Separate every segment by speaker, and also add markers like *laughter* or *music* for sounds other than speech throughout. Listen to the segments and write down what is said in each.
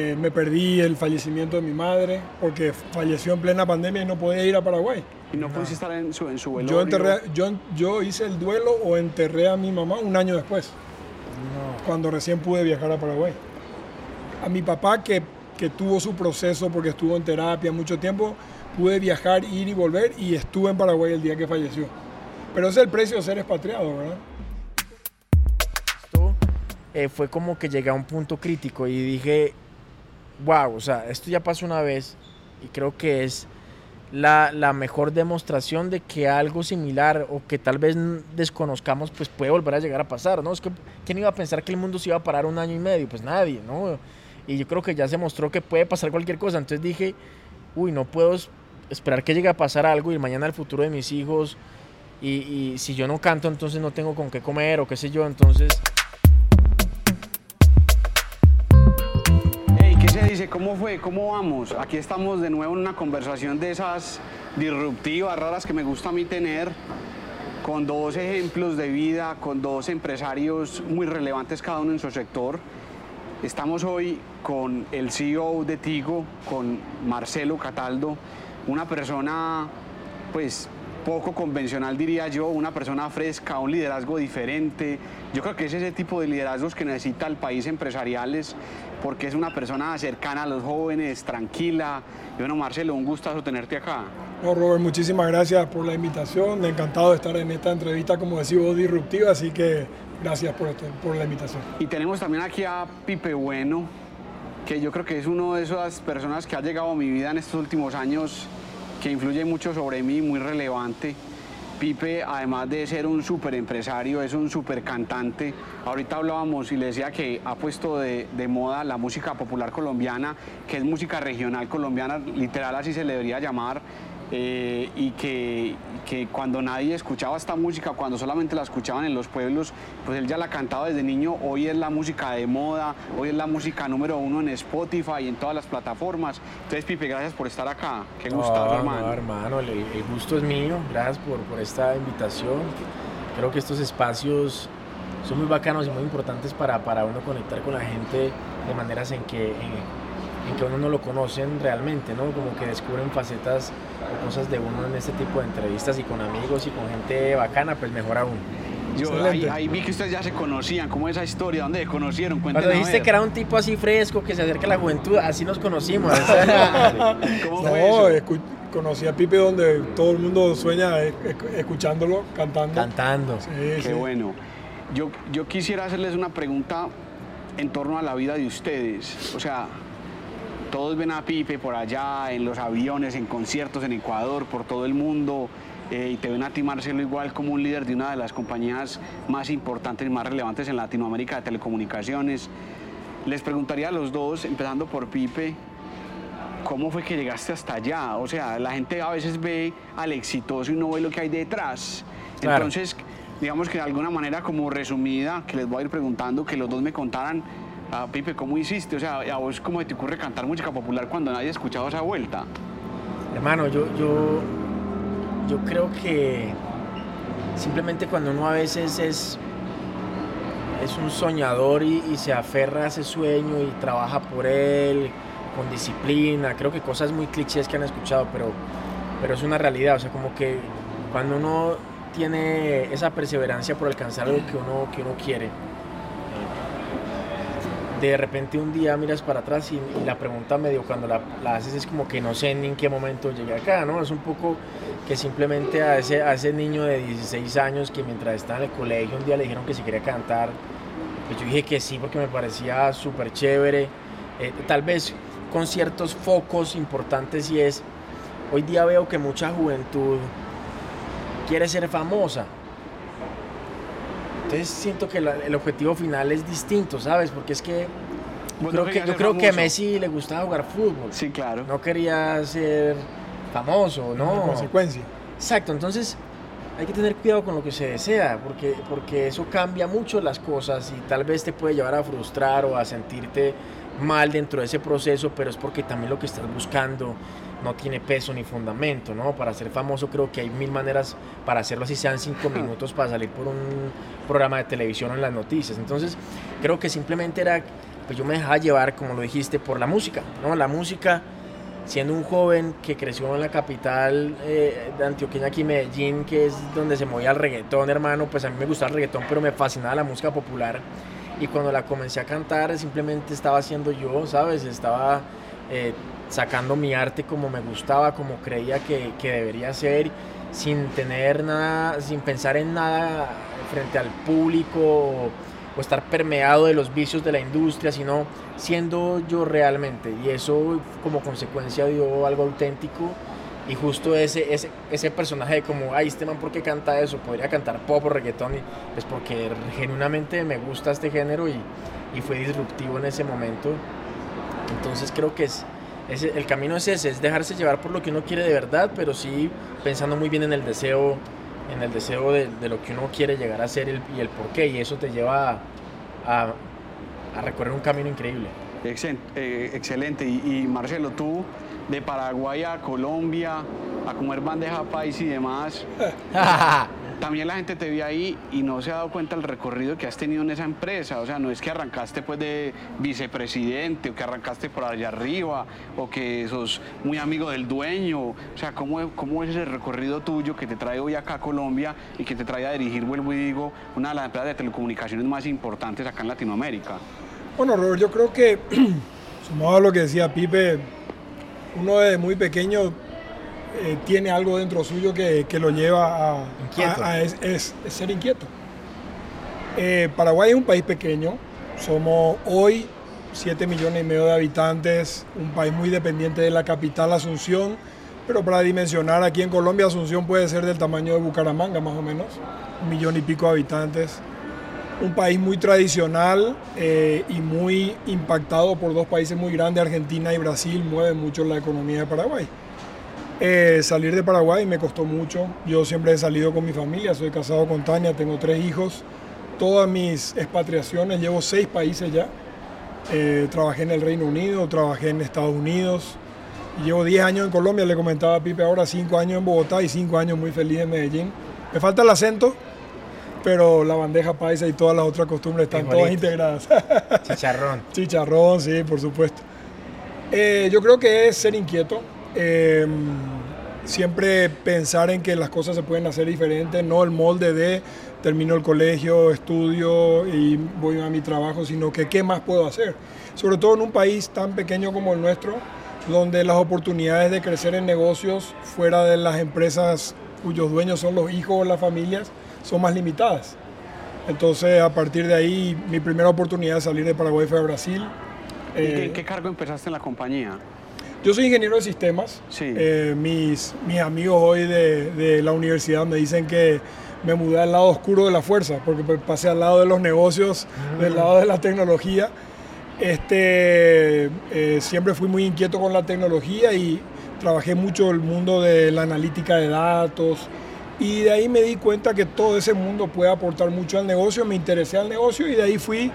Speaker 1: Eh, me perdí el fallecimiento de mi madre porque falleció en plena pandemia y no podía ir a Paraguay.
Speaker 2: ¿Y no pudiste estar en su, en su
Speaker 1: Yo, enterré, yo, yo hice el duelo o enterré a mi mamá un año después, cuando recién pude viajar a Paraguay. A mi papá, que, que tuvo su proceso porque estuvo en terapia mucho tiempo, pude viajar, ir y volver y estuve en Paraguay el día que falleció. Pero ese es el precio de ser expatriado, ¿verdad?
Speaker 3: Esto eh, fue como que llegué a un punto crítico y dije, wow, o sea, esto ya pasó una vez y creo que es la, la, mejor demostración de que algo similar o que tal vez desconozcamos, pues puede volver a llegar a pasar, ¿no? Es que, ¿quién iba a pensar que el mundo se iba a parar un año y medio? Pues nadie, ¿no? Y yo creo que ya se mostró que puede pasar cualquier cosa, entonces dije, uy, no puedo esperar que llegue a pasar algo y mañana el futuro de mis hijos, y, y si yo no canto, entonces no tengo con qué comer o qué sé yo, entonces...
Speaker 2: dice, ¿cómo fue? ¿Cómo vamos? Aquí estamos de nuevo en una conversación de esas disruptivas, raras que me gusta a mí tener, con dos ejemplos de vida, con dos empresarios muy relevantes cada uno en su sector. Estamos hoy con el CEO de Tigo, con Marcelo Cataldo, una persona pues poco convencional diría yo, una persona fresca, un liderazgo diferente. Yo creo que es ese tipo de liderazgos que necesita el país empresariales porque es una persona cercana a los jóvenes, tranquila. Y bueno, Marcelo, un gustazo tenerte acá.
Speaker 1: No, Robert, muchísimas gracias por la invitación. Encantado de estar en esta entrevista, como decimos, disruptiva, así que gracias por, esto, por la invitación.
Speaker 2: Y tenemos también aquí a Pipe Bueno, que yo creo que es una de esas personas que ha llegado a mi vida en estos últimos años, que influye mucho sobre mí, muy relevante. Pipe, además de ser un súper empresario, es un súper cantante. Ahorita hablábamos y le decía que ha puesto de, de, moda la música popular colombiana, que es música regional colombiana, literal así se le debería llamar. Eh, y que, que, cuando nadie escuchaba esta música, cuando solamente la escuchaban en los pueblos, pues él ya la cantaba desde niño, hoy es la música de moda, hoy es la música número uno en Spotify y en todas las plataformas. Entonces, Pipe, gracias por estar acá. Qué gusto, hermano.
Speaker 3: No, hermano, el, el, gusto es mío, gracias por, por esta invitación. Creo que estos espacios son muy bacanos y muy importantes para, para uno conectar con la gente de maneras en que... En, en que uno no lo conocen realmente, ¿no? Como que descubren facetas o cosas de uno en este tipo de entrevistas y con amigos y con gente bacana, pues mejor aún.
Speaker 2: Yo ahí, ahí, vi que ustedes ya se conocían, ¿cómo es esa historia? ¿Dónde se conocieron?
Speaker 3: Cuéntenos Cuando dijiste que era un tipo así fresco, que se acerca a la juventud, así nos conocimos. *laughs*
Speaker 1: ¿Cómo fue no, eso? conocí a Pipe donde todo el mundo sueña escuchándolo, cantando.
Speaker 3: Cantando.
Speaker 2: Sí, Qué sí. bueno. Yo, yo quisiera hacerles una pregunta en torno a la vida de ustedes. O sea, todos ven a Pipe por allá, en los aviones, en conciertos en Ecuador, por todo el mundo, eh, y te ven a ti, Marcelo, igual como un líder de una de las compañías más importantes y más relevantes en Latinoamérica de telecomunicaciones. Les preguntaría a los dos, empezando por Pipe, ¿cómo fue que llegaste hasta allá? O sea, la gente a veces ve al exitoso y no ve lo que hay detrás. Claro. Entonces, digamos que de alguna manera como resumida, que les voy a ir preguntando, que los dos me contaran Ah, Pipe, ¿cómo hiciste? O sea, ¿a vos cómo te ocurre cantar música popular cuando nadie ha escuchado esa vuelta?
Speaker 3: Hermano, yo, yo, yo creo que simplemente cuando uno a veces es, es un soñador y, y, se aferra a ese sueño y trabaja por él con disciplina, creo que cosas muy clichés que han escuchado, pero, pero es una realidad, o sea, como que cuando uno tiene esa perseverancia por alcanzar algo que uno, que uno quiere, de repente un día miras para atrás y, la pregunta medio cuando la, haces es como que no sé ni en qué momento llegué acá, ¿no? Es un poco que simplemente a ese, a ese niño de 16 años que mientras estaba en el colegio un día le dijeron que si quería cantar, pues yo dije que sí porque me parecía súper chévere, eh, tal vez con ciertos focos importantes y es, hoy día veo que mucha juventud quiere ser famosa, entonces siento que la, el objetivo final es distinto, ¿sabes? Porque es que yo creo, que, yo creo que a Messi le gustaba jugar fútbol.
Speaker 2: Sí, claro.
Speaker 3: No quería ser famoso, ¿no?
Speaker 1: En consecuencia.
Speaker 3: Exacto, entonces hay que tener cuidado con lo que se desea, porque, porque eso cambia mucho las cosas y tal vez te puede llevar a frustrar o a sentirte mal dentro de ese proceso, pero es porque también lo que estás buscando no tiene peso ni fundamento, ¿no? Para ser famoso creo que hay mil maneras para hacerlo, así sean cinco minutos para salir por un programa de televisión o en las noticias. Entonces, creo que simplemente era pues yo me dejaba llevar, como lo dijiste, por la música, ¿no? La música, siendo un joven que creció en la capital eh, de Antioquia, aquí Medellín, que es donde se movía el reggaetón, hermano, pues a mí me gustaba el reggaetón, pero me fascinaba la música popular. Y cuando la comencé a cantar, simplemente estaba haciendo yo, ¿sabes? Estaba eh, sacando mi arte como me gustaba, como creía que, que debería ser, sin tener nada, sin pensar en nada frente al público o, estar permeado de los vicios de la industria, sino siendo yo realmente. Y eso como consecuencia dio algo auténtico. Y justo ese, ese, ese personaje de como, ay, este man, ¿por qué canta eso? Podría cantar pop o reggaetón. Y pues porque genuinamente me gusta este género y, y fue disruptivo en ese momento. Entonces creo que es, el camino es ese, es dejarse llevar por lo que uno quiere de verdad, pero sí pensando muy bien en el deseo, en el deseo de, lo que uno quiere llegar a ser y el por qué, y eso te lleva a, recorrer un camino increíble.
Speaker 2: Eh, excelente, Y, y, Marcelo, tú de Paraguay a Colombia, a comer bandeja país y demás, *laughs* también la gente te ve ahí y no se ha dado cuenta del recorrido que has tenido en esa empresa. O sea, no es que arrancaste pues de vicepresidente o que arrancaste por allá arriba o que sos muy amigo del dueño. O sea, ¿cómo, cómo es ese recorrido tuyo que te trae hoy acá a Colombia y que te trae a dirigir, vuelvo y digo, una de las empresas de telecomunicaciones más importantes acá en Latinoamérica?
Speaker 1: Bueno, Robert, yo creo que, *clears throat* sumado a lo que decía Pipe, uno de muy pequeño eh, tiene algo dentro suyo que, lo lleva a, es, ser inquieto. Eh, Paraguay es un país pequeño, somos hoy 7 millones y medio de habitantes, un país muy dependiente de la capital Asunción, pero para dimensionar aquí en Colombia Asunción puede ser del tamaño de Bucaramanga más o menos, un millón y pico de habitantes. Un país muy tradicional eh, y muy impactado por dos países muy grandes, Argentina y Brasil, mueve mucho la economía de Paraguay. Eh, salir de Paraguay me costó mucho. Yo siempre he salido con mi familia, soy casado con Tania, tengo tres hijos. Todas mis expatriaciones, llevo seis países ya. Eh, trabajé en el Reino Unido, trabajé en Estados Unidos. Llevo 10 años en Colombia, le comentaba a Pipe ahora, 5 años en Bogotá y 5 años muy feliz en Medellín. Me falta el acento, pero la bandeja paisa y todas las otras costumbres están todas integradas.
Speaker 3: Chicharrón. *laughs*
Speaker 1: Chicharrón, sí, por supuesto. Eh, yo creo que es ser inquieto, Em, siempre pensar en que las cosas se pueden hacer diferentes, no el molde de termino el colegio, estudio y voy a mi trabajo, sino que qué más puedo hacer. Sobre todo en un país tan pequeño como el nuestro, donde las oportunidades de crecer en negocios fuera de las empresas cuyos dueños son los hijos o las familias son más limitadas. Entonces, a partir de ahí, mi primera oportunidad de salir de Paraguay fue a Brasil.
Speaker 2: ¿Y en eh, qué cargo empezaste en la compañía?
Speaker 1: Yo soy ingeniero de sistemas. Eh, mis, mis amigos hoy de, la universidad me dicen que me mudé al lado oscuro de la fuerza, porque pasé al lado de los negocios, ah. del lado de la tecnología. Este, eh, siempre fui muy inquieto con la tecnología y trabajé mucho el mundo de la analítica de datos. Y de ahí me di cuenta que todo ese mundo puede aportar mucho al negocio. Me interesé al negocio y de ahí fui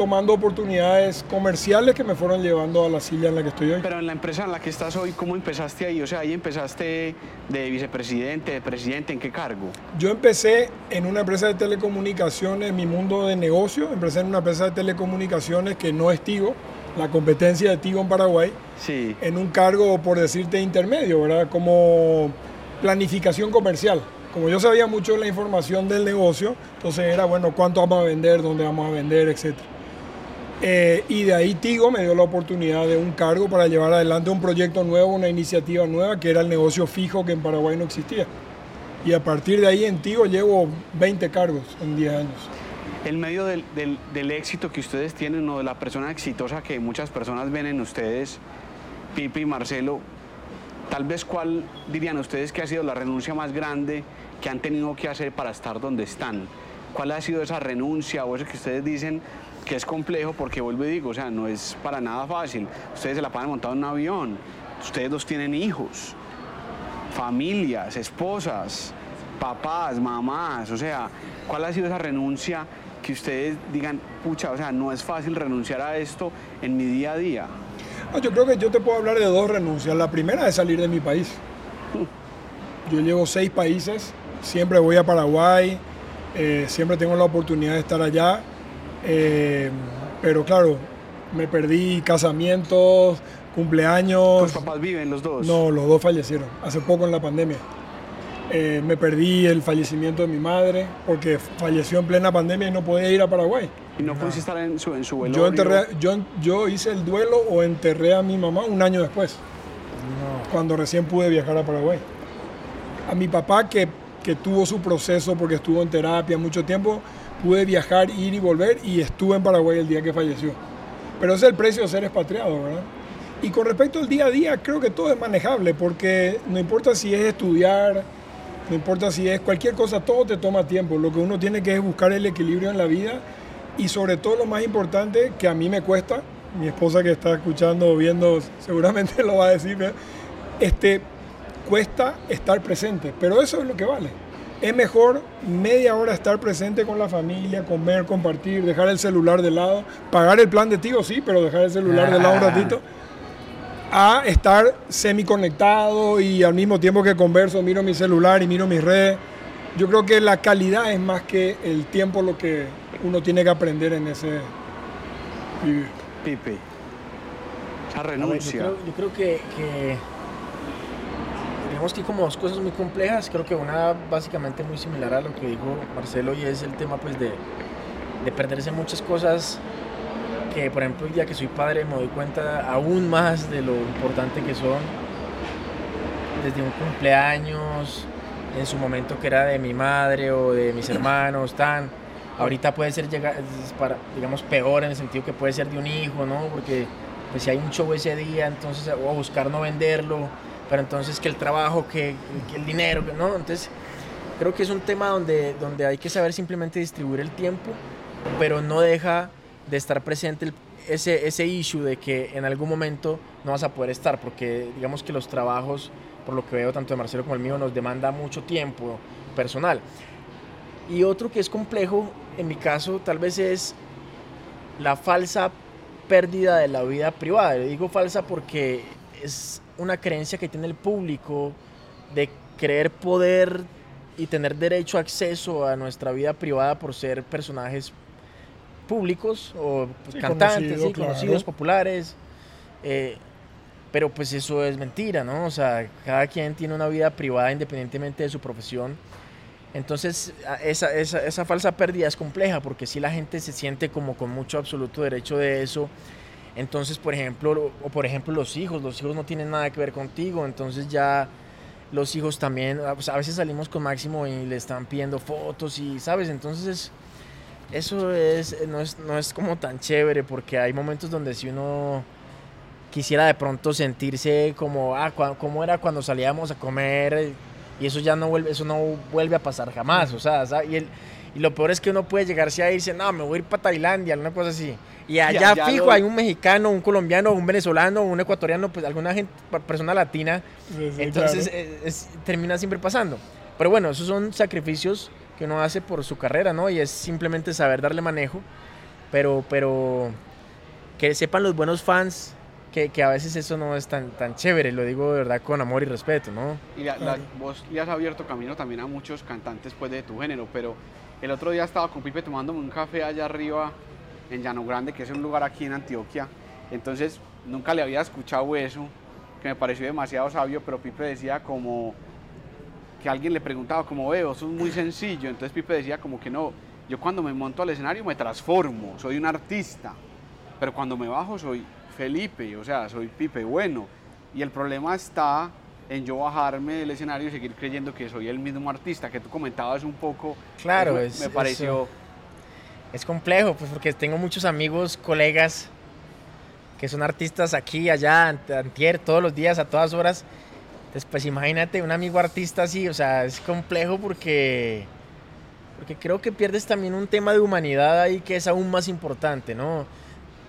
Speaker 1: tomando oportunidades comerciales que me fueron llevando a la silla en la que estoy hoy.
Speaker 2: Pero en la empresa en la que estás hoy, ¿cómo empezaste ahí? O sea, ahí empezaste de vicepresidente, de presidente, ¿en qué cargo?
Speaker 1: Yo empecé en una empresa de telecomunicaciones, mi mundo de negocio, empecé en una empresa de telecomunicaciones que no es Tigo, la competencia de Tigo en Paraguay,
Speaker 2: sí.
Speaker 1: en un cargo, por decirte, intermedio, ¿verdad? Como planificación comercial como yo sabía mucho de la información del negocio, entonces era, bueno, cuánto vamos a vender, dónde vamos a vender, etcétera. Eh, y de ahí Tigo me dio la oportunidad de un cargo para llevar adelante un proyecto nuevo, una iniciativa nueva, que era el negocio fijo que en Paraguay no existía. Y a partir de ahí en Tigo llevo 20 cargos en 10 años.
Speaker 2: En medio del, del, éxito que ustedes tienen o de la persona exitosa que muchas personas ven en ustedes, Pipe y Marcelo, tal vez cuál dirían ustedes que ha sido la renuncia más grande que han tenido que hacer para estar donde están. ¿Cuál ha sido esa renuncia o eso que ustedes dicen, que es complejo porque vuelvo y digo, o sea, no es para nada fácil. Ustedes se la pagan montado en un avión, ustedes dos tienen hijos, familias, esposas, papás, mamás, o sea, ¿cuál ha sido esa renuncia que ustedes digan, pucha, o sea, no es fácil renunciar a esto en mi día a día?
Speaker 1: yo creo que yo te puedo hablar de dos renuncias. La primera es salir de mi país. Yo llevo seis países, siempre voy a Paraguay, eh, siempre tengo la oportunidad de estar allá. Eh, pero claro, Me perdí casamientos, cumpleaños.
Speaker 2: ¿Tus papás viven los dos?
Speaker 1: No, los dos fallecieron, hace poco en la pandemia. Eh, me perdí el fallecimiento de mi madre porque falleció en plena pandemia y no podía ir a Paraguay.
Speaker 2: ¿Y no, pudiste estar en su, en su
Speaker 1: Yo,
Speaker 2: velorio?
Speaker 1: enterré, yo, yo hice el duelo o enterré a mi mamá un año después, cuando recién pude viajar a Paraguay. A mi papá, que, que tuvo su proceso porque estuvo en terapia mucho tiempo, pude viajar, ir y volver y estuve en Paraguay el día que falleció. Pero ese es el precio de ser expatriado, ¿verdad? Y con respecto al día a día, creo que todo es manejable porque no importa si es estudiar, no importa si es cualquier cosa, todo te toma tiempo. Lo que uno tiene que es buscar el equilibrio en la vida y sobre todo lo más importante que a mí me cuesta, mi esposa que está escuchando o viendo seguramente *laughs* lo va a decir, este, cuesta estar presente, pero eso es lo que vale. Es mejor media hora estar presente con la familia, comer, compartir, dejar el celular de lado, pagar el plan de tío, sí, pero dejar el celular de lado un ratito, a estar semi-conectado y al mismo tiempo que converso miro mi celular y miro mis redes. Yo creo que la calidad es más que el tiempo lo que uno tiene que aprender en ese vivir.
Speaker 2: Pipe. Esa
Speaker 3: A ver,
Speaker 2: renuncia.
Speaker 3: yo, creo, yo creo que, que tenemos aquí como dos cosas muy complejas. Creo que una básicamente muy similar a lo que dijo Marcelo y es el tema pues de, de perderse muchas cosas que por ejemplo el día que soy padre me doy cuenta aún más de lo importante que son desde un cumpleaños en su momento que era de mi madre o de mis *coughs* hermanos tan ahorita puede ser llega- es para, digamos peor en el sentido que puede ser de un hijo no porque pues si hay un show ese día entonces o buscar no venderlo pero entonces que el trabajo que, el dinero no entonces creo que es un tema donde donde hay que saber simplemente distribuir el tiempo pero no deja de estar presente ese, ese issue de que en algún momento no vas a poder estar, porque digamos que los trabajos, por lo que veo tanto de Marcelo como el mío, nos demanda mucho tiempo personal. Y otro que es complejo, en mi caso, tal vez es la falsa pérdida de la vida privada. Digo falsa porque es una creencia que tiene el público de creer poder y tener derecho a acceso a nuestra vida privada por ser personajes públicos o
Speaker 1: Sí,
Speaker 3: cantantes,
Speaker 1: conocido,
Speaker 3: sí,
Speaker 1: claro.
Speaker 3: conocidos, populares. eh, pero pues eso es mentira, ¿no? O sea, cada quien tiene una vida privada independientemente de su profesión. Entonces, esa, esa, esa falsa pérdida es compleja porque si la gente se siente como con mucho absoluto derecho de eso, entonces, por ejemplo, o por ejemplo los hijos, los hijos no tienen nada que ver contigo, entonces ya los hijos también, a pues, a veces salimos con Máximo y le están pidiendo fotos y, ¿sabes? Entonces es- eso es, no, es, no es como tan chévere porque hay momentos donde si uno quisiera de pronto sentirse como, ah, ¿cómo era cuando salíamos a comer? Y eso ya no vuelve, eso no vuelve a pasar jamás, o sea, ¿sabes? Y, el, y lo peor es que uno puede llegarse a irse, no, me voy a ir para Tailandia, alguna cosa así. Y allá
Speaker 2: allá
Speaker 3: fijo
Speaker 2: lo-
Speaker 3: hay un mexicano, un colombiano, un venezolano, un ecuatoriano, pues alguna gente, persona latina
Speaker 1: Sí, sí,
Speaker 3: entonces
Speaker 1: claro.
Speaker 3: eh, es- termina siempre pasando. Pero bueno, esos son sacrificios que uno hace por su carrera, ¿no? Y es simplemente saber darle manejo. Pero, pero que sepan los buenos fans que, que a veces eso no es tan, tan chévere. Lo digo de verdad con amor y respeto, ¿no?
Speaker 2: Y la- la- vos le has abierto camino también a muchos cantantes pues, de tu género, pero el otro día estaba con Pipe tomándome un café allá arriba en Llano Grande, que es un lugar aquí en Antioquia. Entonces nunca le había escuchado eso, que me pareció demasiado sabio, pero Pipe decía como que alguien le preguntaba como veo, eso es muy sencillo. Entonces Pipe decía como que no, yo cuando me monto al escenario me transformo, soy un artista, pero cuando me bajo soy Felipe, o sea, soy Pipe bueno. Y el problema está en yo bajarme del escenario y seguir creyendo que soy el mismo artista, que tú comentabas un poco.
Speaker 3: Claro, es-
Speaker 2: me pareció...
Speaker 3: Es complejo, pues porque tengo muchos amigos, colegas que son artistas aquí, allá, ant- antier, todos los días, a todas horas. Entonces, pues imagínate un amigo artista así, o sea, es complejo porque, porque creo que pierdes también un tema de humanidad ahí que es aún más importante, ¿no?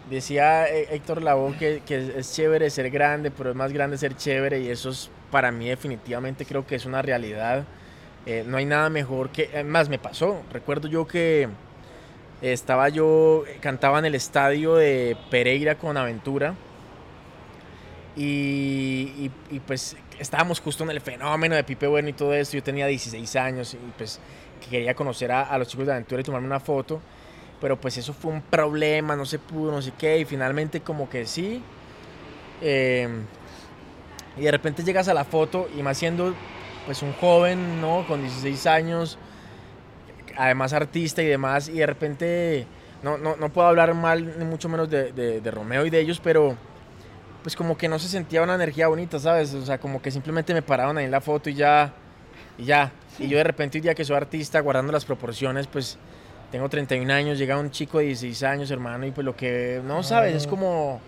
Speaker 3: Decía eh, Héctor Lavoe que, que es chévere ser grande, pero es más grande ser chévere y eso es, para mí definitivamente creo que es una realidad. Eh, no hay nada mejor que... Más me pasó. Recuerdo yo que estaba yo, cantaba en el estadio de Pereira con Aventura. Y, pues estábamos justo en el fenómeno de Pipe Bueno y todo esto. Yo tenía 16 años y pues quería conocer a, a los chicos de Aventura y tomarme una foto. pero pues eso fue un problema, no se pudo, no sé qué, y finalmente como que sí. Eh, y de repente llegas a la foto y más siendo pues un joven, ¿no? Con 16 años, además artista y demás, y de repente, no, no, no puedo hablar mal ni mucho menos de, de, Romeo y de ellos, pero pues como que no se sentía una energía bonita, ¿sabes? O sea, como que simplemente me paraban ahí en la foto y ya, y ya. Y yo de repente hoy día que soy artista, guardando las proporciones, pues tengo 31 años, llega un chico de 16 años, hermano, y pues lo que, no, ¿sabes? Es como...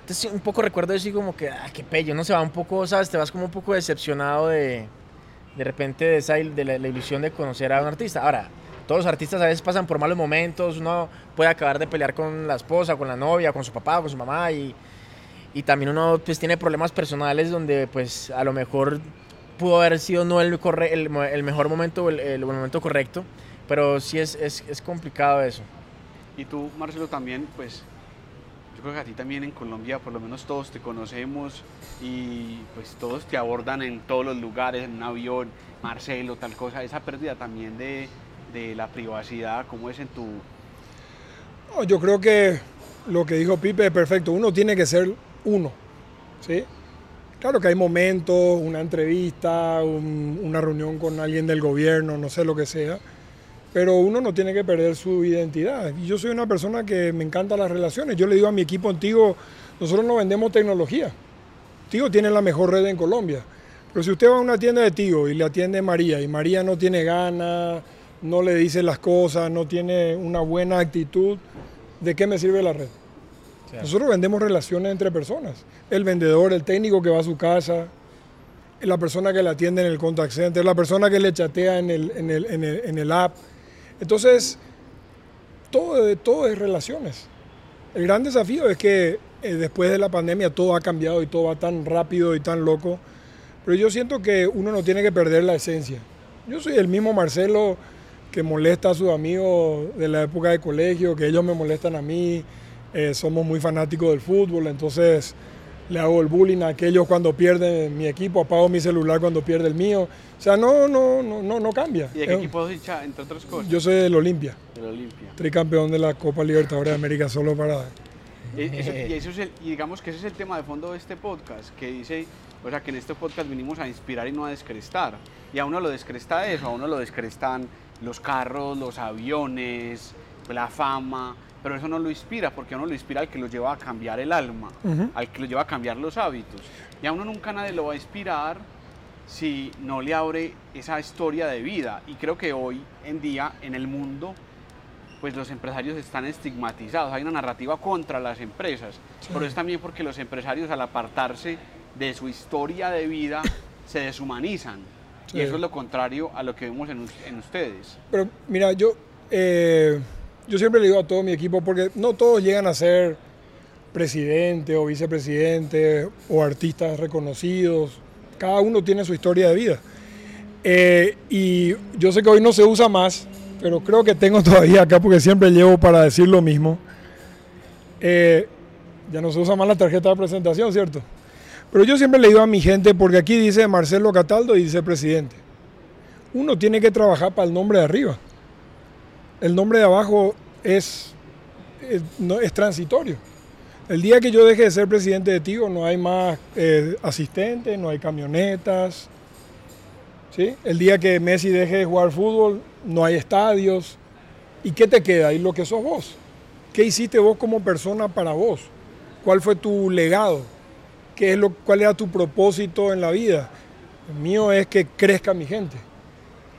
Speaker 3: Entonces un poco recuerdo decir como que, ah, qué pello, no se va un poco, ¿sabes? Te vas como un poco decepcionado de, de repente de, esa, de la, ilusión de conocer a un artista. Ahora, todos los artistas a veces pasan por malos momentos, uno puede acabar de pelear con la esposa, con la novia, con su papá, con su mamá y, y también uno pues tiene problemas personales donde pues a lo mejor pudo haber sido no el, el, el mejor momento el, el, momento correcto, pero sí es, es, es complicado eso.
Speaker 2: Y tú, Marcelo, también pues creo que a ti también en Colombia por lo menos todos te conocemos y pues todos te abordan en todos los lugares, en un avión, Marcelo, tal cosa, esa pérdida también de, de la privacidad, ¿cómo es en tu...?
Speaker 1: yo creo que lo que dijo Pipe es perfecto, uno tiene que ser uno, ¿sí? Claro que hay momentos, una entrevista, una reunión con alguien del gobierno, no sé lo que sea, pero uno no tiene que perder su identidad. Y yo soy una persona que me encanta las relaciones. Yo le digo a mi equipo antiguo, nosotros no vendemos tecnología. Tigo tiene la mejor red en Colombia. Pero si usted va a una tienda de Tigo y le atiende María y María no tiene ganas, no le dice las cosas, no tiene una buena actitud, ¿de qué me sirve la red? Nosotros vendemos relaciones entre personas. El vendedor, el técnico que va a su casa, la persona que le atiende en el contact center, la persona que le chatea en el, en el, en el, en el app entonces, todo, todo es relaciones. El gran desafío es que eh, después de la pandemia todo ha cambiado y todo va tan rápido y tan loco, pero yo siento que uno no tiene que perder la esencia. Yo soy el mismo Marcelo que molesta a sus amigos de la época de colegio, que ellos me molestan a mí, eh, somos muy fanáticos del fútbol, entonces le hago el bullying a aquellos cuando pierden mi equipo, apago mi celular cuando pierde el mío. O sea, no, no, no, no, no cambia.
Speaker 2: ¿Y de qué equipo hincha, entre otras cosas?
Speaker 1: Yo soy del Olimpia.
Speaker 2: Del Olimpia.
Speaker 1: Tricampeón de la Copa Libertadores de América solo para... *laughs*
Speaker 2: Y, eso es y digamos que ese es el tema de fondo de este podcast, que dice, o sea, que en este podcast vinimos a inspirar y no a descrestar. Y a uno lo descresta eso, a uno lo descrestan los carros, los aviones, la fama, pero eso no lo inspira, porque a uno lo inspira al que lo lleva a cambiar el alma, al que lo lleva a cambiar los hábitos. Y a uno nunca nadie lo va a inspirar si no le abre esa historia de vida. Y creo que hoy en día en el mundo, pues los empresarios están estigmatizados, hay una narrativa contra las empresas, pero es también porque los empresarios al apartarse de su historia de vida *coughs* se deshumanizan. Y eso es lo contrario a lo que vemos en, en ustedes.
Speaker 1: Pero mira, yo... Eh yo siempre le digo a todo mi equipo, porque no todos llegan a ser presidente o vicepresidente o artistas reconocidos. Cada uno tiene su historia de vida. Eh, y yo sé que hoy no se usa más, pero creo que tengo *laughs* todavía acá porque siempre llevo para decir lo mismo. Eh, ya no se usa más la tarjeta de presentación, ¿cierto? Pero yo siempre le digo a mi gente, porque aquí dice Marcelo Cataldo y dice presidente. Uno tiene que trabajar para el nombre de arriba el nombre de abajo es, no, es transitorio. El día que yo deje de ser presidente de Tigo no hay más eh, asistentes, no hay camionetas. ¿sí? El día que Messi deje de jugar fútbol no hay estadios. ¿Y qué te queda? Y lo que sos vos. ¿Qué hiciste vos como persona para vos? ¿Cuál fue tu legado? ¿Qué es lo, ¿Cuál era tu propósito en la vida? El mío es que crezca mi gente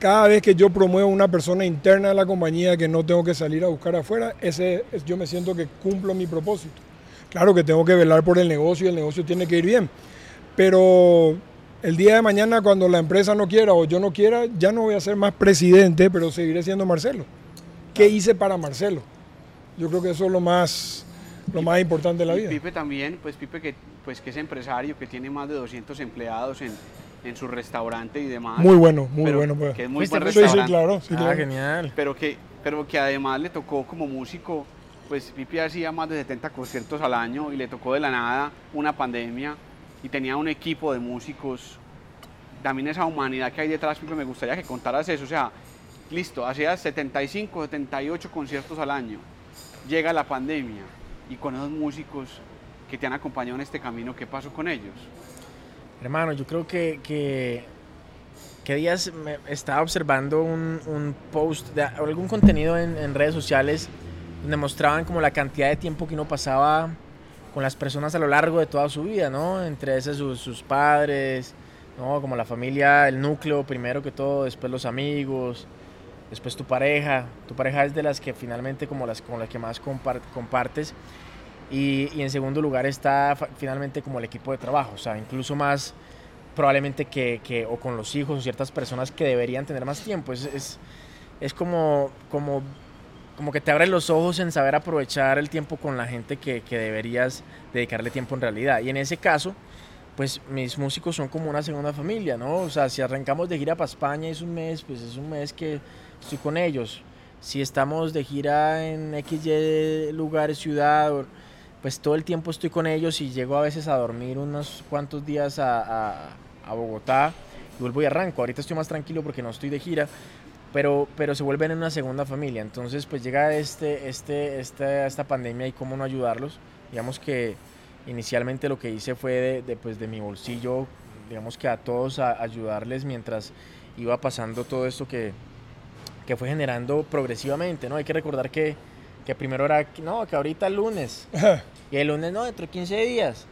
Speaker 1: cada vez que yo promuevo una persona interna de la compañía que no tengo que salir a buscar afuera, ese, yo me siento que cumplo mi propósito. Claro que tengo que velar por el negocio y el negocio tiene que ir bien, pero el día de mañana cuando la empresa no quiera o yo no quiera, ya no voy a ser más presidente, pero seguiré siendo Marcelo. ¿Qué hice para Marcelo? Yo creo que eso es lo más, lo más importante de la vida.
Speaker 2: Pipe también, pues Pipe que, pues que es empresario, que tiene más de 200 empleados en, en su restaurante y demás.
Speaker 1: Muy bueno, muy bueno.
Speaker 2: Pues. Que es muy buen
Speaker 1: restaurante. Sí, claro, sí,
Speaker 3: ah, genial.
Speaker 2: Pero que, pero que además le tocó como músico, pues Pipi hacía más de 70 conciertos al año y le tocó de la nada una pandemia y tenía un equipo de músicos. También esa humanidad que hay detrás, Pipe, me gustaría que contaras eso. O sea, listo, hacías 75, 78 conciertos al año. Llega la pandemia y con esos músicos que te han acompañado en este camino, ¿qué pasó con ellos?
Speaker 3: Hermano, yo creo que, que, que días me estaba observando un, un post, de algún contenido en, en, redes sociales donde mostraban como la cantidad de tiempo que uno pasaba con las personas a lo largo de toda su vida, ¿no? Entre esas sus, sus padres, ¿no? Como la familia, el núcleo primero que todo, después los amigos, después tu pareja. Tu pareja es de las que finalmente como las con las que más compartes. Y, en segundo lugar está finalmente como el equipo de trabajo, o sea, incluso más probablemente que, o con los hijos o ciertas personas que deberían tener más tiempo. Es, es, es como, como, como que te abre los ojos en saber aprovechar el tiempo con la gente que, que deberías dedicarle tiempo en realidad. Y en ese caso, pues mis músicos son como una segunda familia, ¿no? O sea, si arrancamos de gira para España es un mes, pues es un mes que estoy con ellos. Si estamos de gira en XY lugares, ciudad, pues todo el tiempo estoy con ellos y llego a veces a dormir unos cuantos días a, a, a Bogotá y vuelvo y arranco. Ahorita estoy más tranquilo porque no estoy de gira, pero, pero se vuelven en una segunda familia. Entonces, pues llega este, este, esta, esta pandemia y cómo no ayudarlos. Digamos que inicialmente lo que hice fue de, de, pues de mi bolsillo, digamos que a todos a ayudarles mientras iba pasando todo esto que, que fue generando progresivamente, ¿no? Hay que recordar que, que primero era, no, que ahorita el lunes, y el lunes no, dentro de 15 días,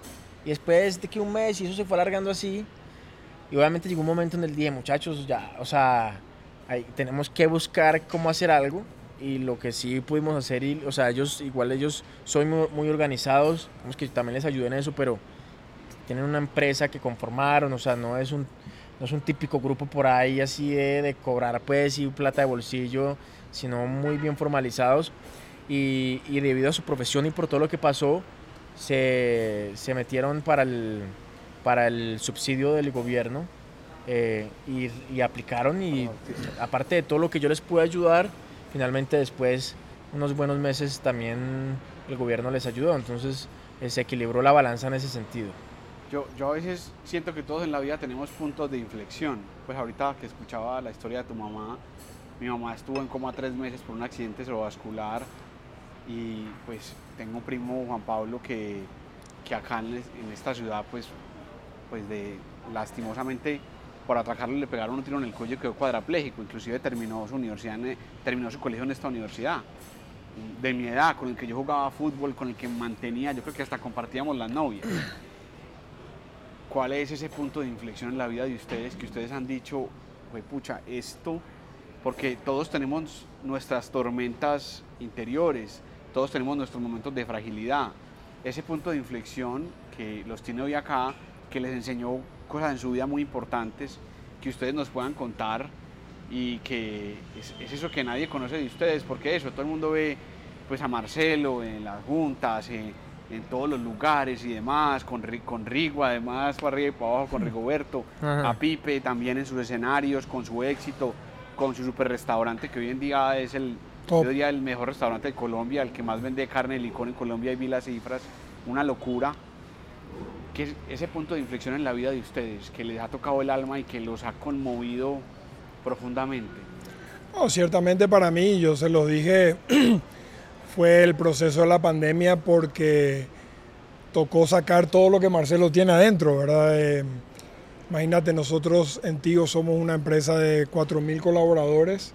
Speaker 3: y después de que un mes, y eso se fue alargando así, y obviamente llegó un momento en el día, muchachos, ya, o sea, hay, tenemos que buscar cómo hacer algo, y lo que sí pudimos hacer, y, o sea, ellos, igual ellos son muy, muy organizados, vamos que también les ayuden en eso, pero tienen una empresa que conformaron, o sea, no es un, no es un típico grupo por ahí así de, de cobrar pues y plata de bolsillo, sino muy bien formalizados y, y, debido a su profesión y por todo lo que pasó, se, se metieron para el, para el subsidio del gobierno eh, y, y, aplicaron y aparte de todo lo que yo les pude ayudar, finalmente después unos buenos meses también el gobierno les ayudó, entonces eh, se equilibró la balanza en ese sentido.
Speaker 2: Yo, yo a veces siento que todos en la vida tenemos puntos de inflexión. Pues ahorita que escuchaba la historia de tu mamá, mi mamá estuvo en coma tres meses por un accidente cerebrovascular y pues tengo un primo Juan Pablo que, que acá en, esta ciudad pues, pues de lastimosamente por atracarlo le pegaron un tiro en el cuello y quedó cuadraplégico, inclusive terminó su universidad, terminó su colegio en esta universidad. De mi edad, con el que yo jugaba fútbol, con el que mantenía, yo creo que hasta compartíamos las novias. ¿Cuál es ese punto de inflexión en la vida de ustedes que ustedes han dicho, güey, pucha, esto, porque todos tenemos nuestras tormentas interiores, todos tenemos nuestros momentos de fragilidad. Ese punto de inflexión que los tiene hoy acá, que les enseñó cosas en su vida muy importantes, que ustedes nos puedan contar y que es, es eso que nadie conoce de ustedes, porque eso, todo el mundo ve pues a Marcelo en las juntas, en, en todos los lugares y demás, con, con Rigo además, para arriba y para abajo, con *laughs* Rigoberto, Ajá. a Pipe también en sus escenarios, con su éxito, con su super restaurante que hoy en día es el, yo diría, el mejor restaurante de Colombia, el que más vende carne de licor en Colombia y vi las cifras, una locura. Que es ese punto de inflexión en la vida de ustedes, que les ha tocado el alma y que los ha conmovido profundamente.
Speaker 1: No, ciertamente para mí, yo se lo dije *clears throat* fue el proceso de la pandemia porque tocó sacar todo lo que Marcelo tiene adentro, ¿verdad? Eh, imagínate, nosotros en Tío somos una empresa de 4.000 colaboradores,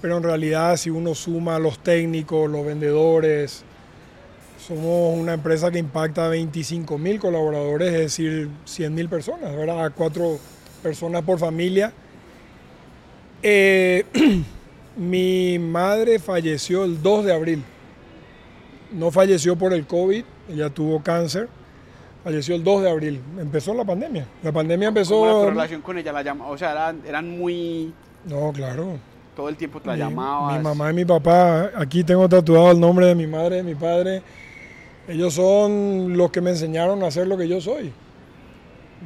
Speaker 1: pero en realidad si uno suma los técnicos, los vendedores, somos una empresa que impacta a 25.000 colaboradores, es decir, 100.000 personas, ¿verdad? A cuatro personas por familia. Eh, *clears throat* mi madre falleció el 2 de abril no falleció por el COVID, ella tuvo cáncer, falleció el 2 de abril, empezó la pandemia. La pandemia empezó...
Speaker 2: ¿Cómo era tu relación con ella? La llama, o sea, eran, eran, muy...
Speaker 1: No, claro.
Speaker 2: Todo el tiempo te la mi, llamabas.
Speaker 1: Mi mamá y mi papá, aquí tengo tatuado el nombre de mi madre de mi padre. Ellos son los que me enseñaron a hacer lo que yo soy.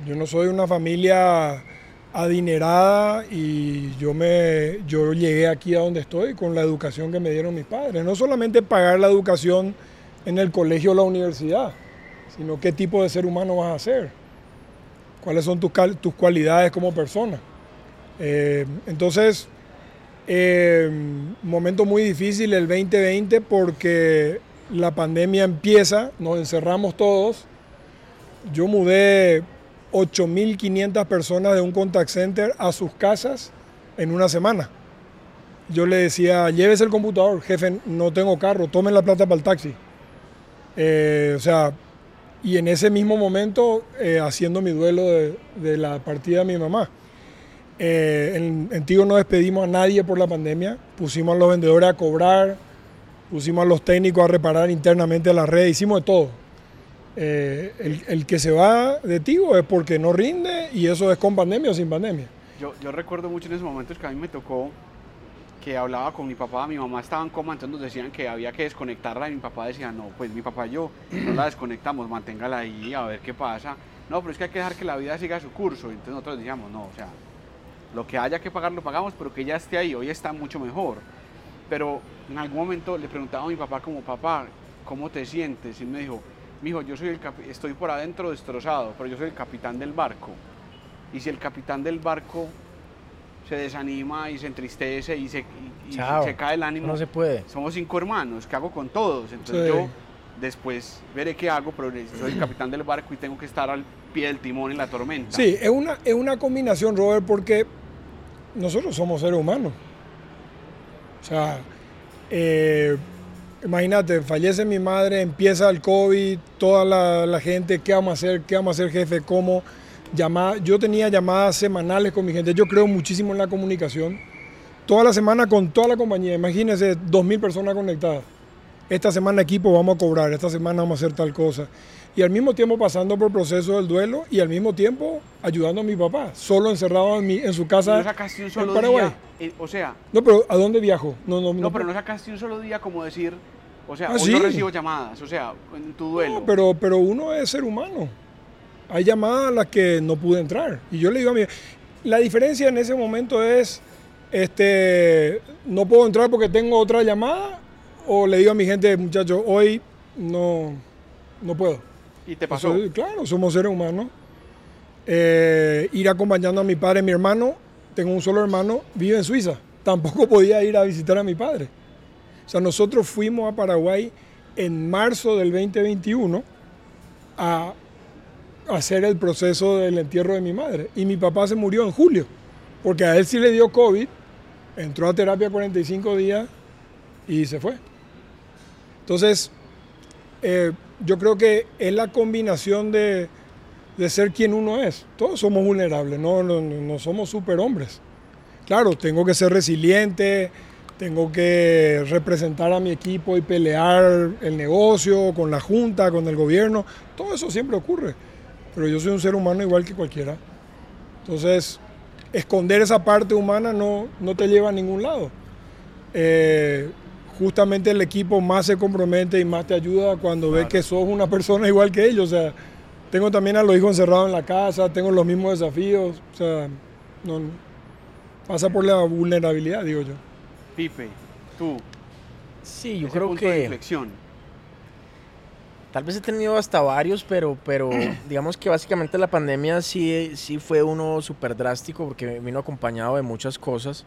Speaker 1: Yo no soy una familia adinerada y yo me yo llegué aquí a donde estoy con la educación que me dieron mis padres. No solamente pagar la educación en el colegio o la universidad, sino qué tipo de ser humano vas a ser, cuáles son tus, tus cualidades como persona. Eh, entonces, Eh, momento muy difícil el 2020 porque la pandemia empieza, nos encerramos todos. Yo mudé 8.500 personas de un contact center a sus casas en una semana. Yo le decía, llévese el computador, jefe, no tengo carro, tomen la plata para el taxi. Eh, o sea, y en ese mismo momento eh, haciendo mi duelo de, la partida de mi mamá. Eh, en, en Tigo no despedimos a nadie por la pandemia, pusimos a los vendedores a cobrar, pusimos a los técnicos a reparar internamente la red, hicimos de todo. el, el, que se va de Tigo es porque no rinde y eso es con pandemia o sin pandemia.
Speaker 2: Yo, yo recuerdo mucho en esos momentos que a mí me tocó que hablaba con mi papá, mi mamá estaba en coma, entonces nos decían que había que desconectarla y mi papá decía, no, pues mi papá y yo no la desconectamos, manténgala ahí a ver qué pasa. No, pero es que hay que dejar que la vida siga su curso. Entonces nosotros decíamos, no, o sea, lo que haya que pagar lo pagamos, pero que ella esté ahí, hoy está mucho mejor. Pero en algún momento le preguntaba a mi papá como, papá, ¿cómo te sientes? Y me dijo, mijo, yo soy el estoy por adentro destrozado, pero yo soy el capitán del barco. Y si el capitán del barco se desanima y se entristece y se, se cae el ánimo.
Speaker 3: No se puede.
Speaker 2: Somos cinco hermanos, ¿qué hago con todos? Entonces yo después veré qué hago, pero soy el capitán del barco y tengo que estar al pie del timón en la tormenta.
Speaker 1: Sí, es una, es una combinación, Robert, porque nosotros somos seres humanos. O sea, eh, imagínate, fallece mi madre, empieza el COVID, toda la, gente, ¿qué vamos a hacer? ¿Qué vamos a hacer, jefe? ¿Cómo? yo tenía llamadas semanales con mi gente. Yo creo muchísimo en la comunicación. Toda la semana con toda la compañía. Imagínense, 2.000 personas conectadas. Esta semana equipo vamos a cobrar, esta semana vamos a hacer tal cosa. Y al mismo tiempo pasando por el proceso del duelo y al mismo tiempo ayudando a mi papá, solo encerrado en, mi, en su casa
Speaker 2: ¿No sacaste un solo Día, eh, o sea...
Speaker 1: No, pero ¿a dónde viajo?
Speaker 2: No, no, no, pero no sacaste un solo día como decir... O sea, ah, no recibo llamadas, o sea, en tu duelo.
Speaker 1: No, pero, pero uno es ser humano hay llamadas a las que no pude entrar. Y yo le digo a mi... La diferencia en ese momento es, este, no puedo entrar porque tengo otra llamada, o le digo a mi gente, muchachos, hoy no, no puedo.
Speaker 2: ¿Y te pasó?
Speaker 1: claro, somos seres humanos. Eh, ir acompañando a mi padre, mi hermano, tengo un solo hermano, vive en Suiza. Tampoco podía ir a visitar a mi padre. O sea, nosotros fuimos a Paraguay en marzo del 2021 a hacer el proceso del entierro de mi madre. Y mi papá se murió en julio, porque a él sí le dio COVID, entró a terapia 45 días y se fue. Entonces, eh, yo creo que es la combinación de, ser quien uno es. Todos somos vulnerables, no, no, no somos superhombres. Claro, tengo que ser resiliente, tengo que representar a mi equipo y pelear el negocio con la junta, con el gobierno. Todo eso siempre ocurre pero yo soy un ser humano igual que cualquiera. Entonces, esconder esa parte humana no, no te lleva a ningún lado. Eh, justamente el equipo más se compromete y más te ayuda cuando ve que sos una persona igual que ellos. O sea, tengo también a los hijos encerrados en la casa, tengo los mismos desafíos. O sea, no, pasa por la vulnerabilidad, digo yo.
Speaker 2: Pipe, tú.
Speaker 3: Sí, yo creo que. Tal vez he tenido hasta varios, pero, pero *clears throat* digamos que básicamente la pandemia sí, sí fue uno súper drástico porque vino acompañado de muchas cosas.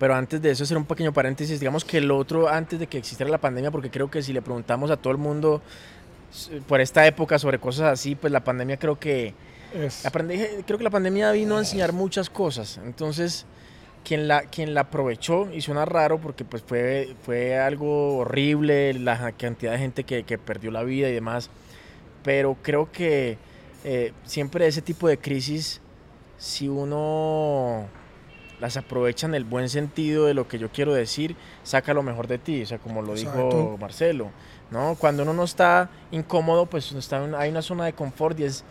Speaker 3: Pero antes de eso, hacer un pequeño paréntesis, digamos que el otro, antes de que existiera la pandemia, porque creo que si le preguntamos a todo el mundo por esta época sobre cosas así, pues la pandemia creo que... creo que la pandemia vino a enseñar muchas cosas. Entonces, quien la, quien la aprovechó y suena raro porque pues fue, fue algo horrible la cantidad de gente que, que perdió la vida y demás, pero creo que eh, siempre ese tipo de crisis, si uno las aprovecha en el buen sentido de lo que yo quiero decir, saca lo mejor de ti, o sea, como lo dijo Marcelo, ¿no? Cuando uno no está incómodo, pues está hay una zona de confort y es,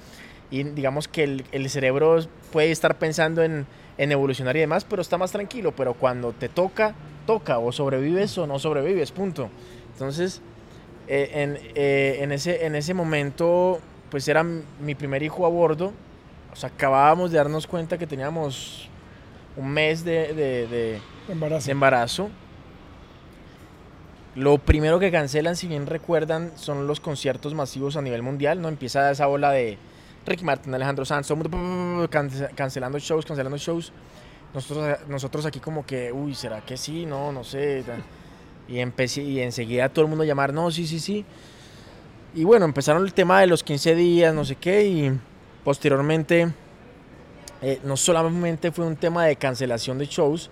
Speaker 3: y digamos que el, el cerebro puede estar pensando en en evolucionar y demás, pero está más tranquilo. Pero cuando te toca, toca, o sobrevives o no sobrevives, punto. Entonces, eh, en, eh, en, ese, en ese momento, pues era mi primer hijo a bordo. O sea, acabábamos de darnos cuenta que teníamos un mes de, de,
Speaker 1: embarazo.
Speaker 3: embarazo. Lo primero que cancelan, si bien recuerdan, son los conciertos masivos a nivel mundial. No empieza esa ola de Ricky Martin, Alejandro Sanz, cancelando shows, cancelando shows. nosotros, nosotros aquí como que, uy, ¿será que sí? No, no sé. Y, empecé, y enseguida todo el mundo a llamar, no, sí, sí, sí. Y bueno, empezaron el tema de los 15 días, no sé qué, y posteriormente eh, no solamente fue un tema de cancelación de shows,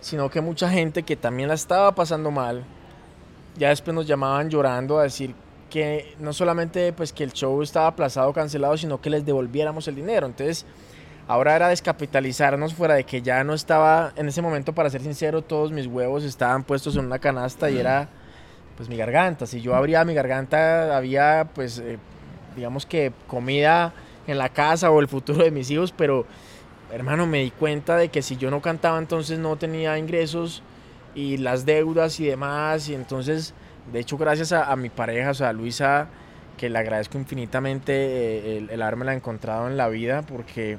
Speaker 3: sino que mucha gente que también la estaba pasando mal, ya después nos llamaban llorando a decir que no solamente pues que el show estaba aplazado o cancelado, sino que les devolviéramos el dinero. Entonces, ahora era descapitalizarnos fuera de que ya no estaba, en ese momento, para ser sincero, todos mis huevos estaban puestos en una canasta y era pues mi garganta. Si yo abría mi garganta, había pues, eh, digamos que comida en la casa o el futuro de mis hijos, pero hermano, me di cuenta de que si yo no cantaba, entonces no tenía ingresos y las deudas y demás, y entonces, de hecho, gracias a, mi pareja, o sea, a Luisa, que le agradezco infinitamente eh, el, el, haberme la encontrado en la vida, porque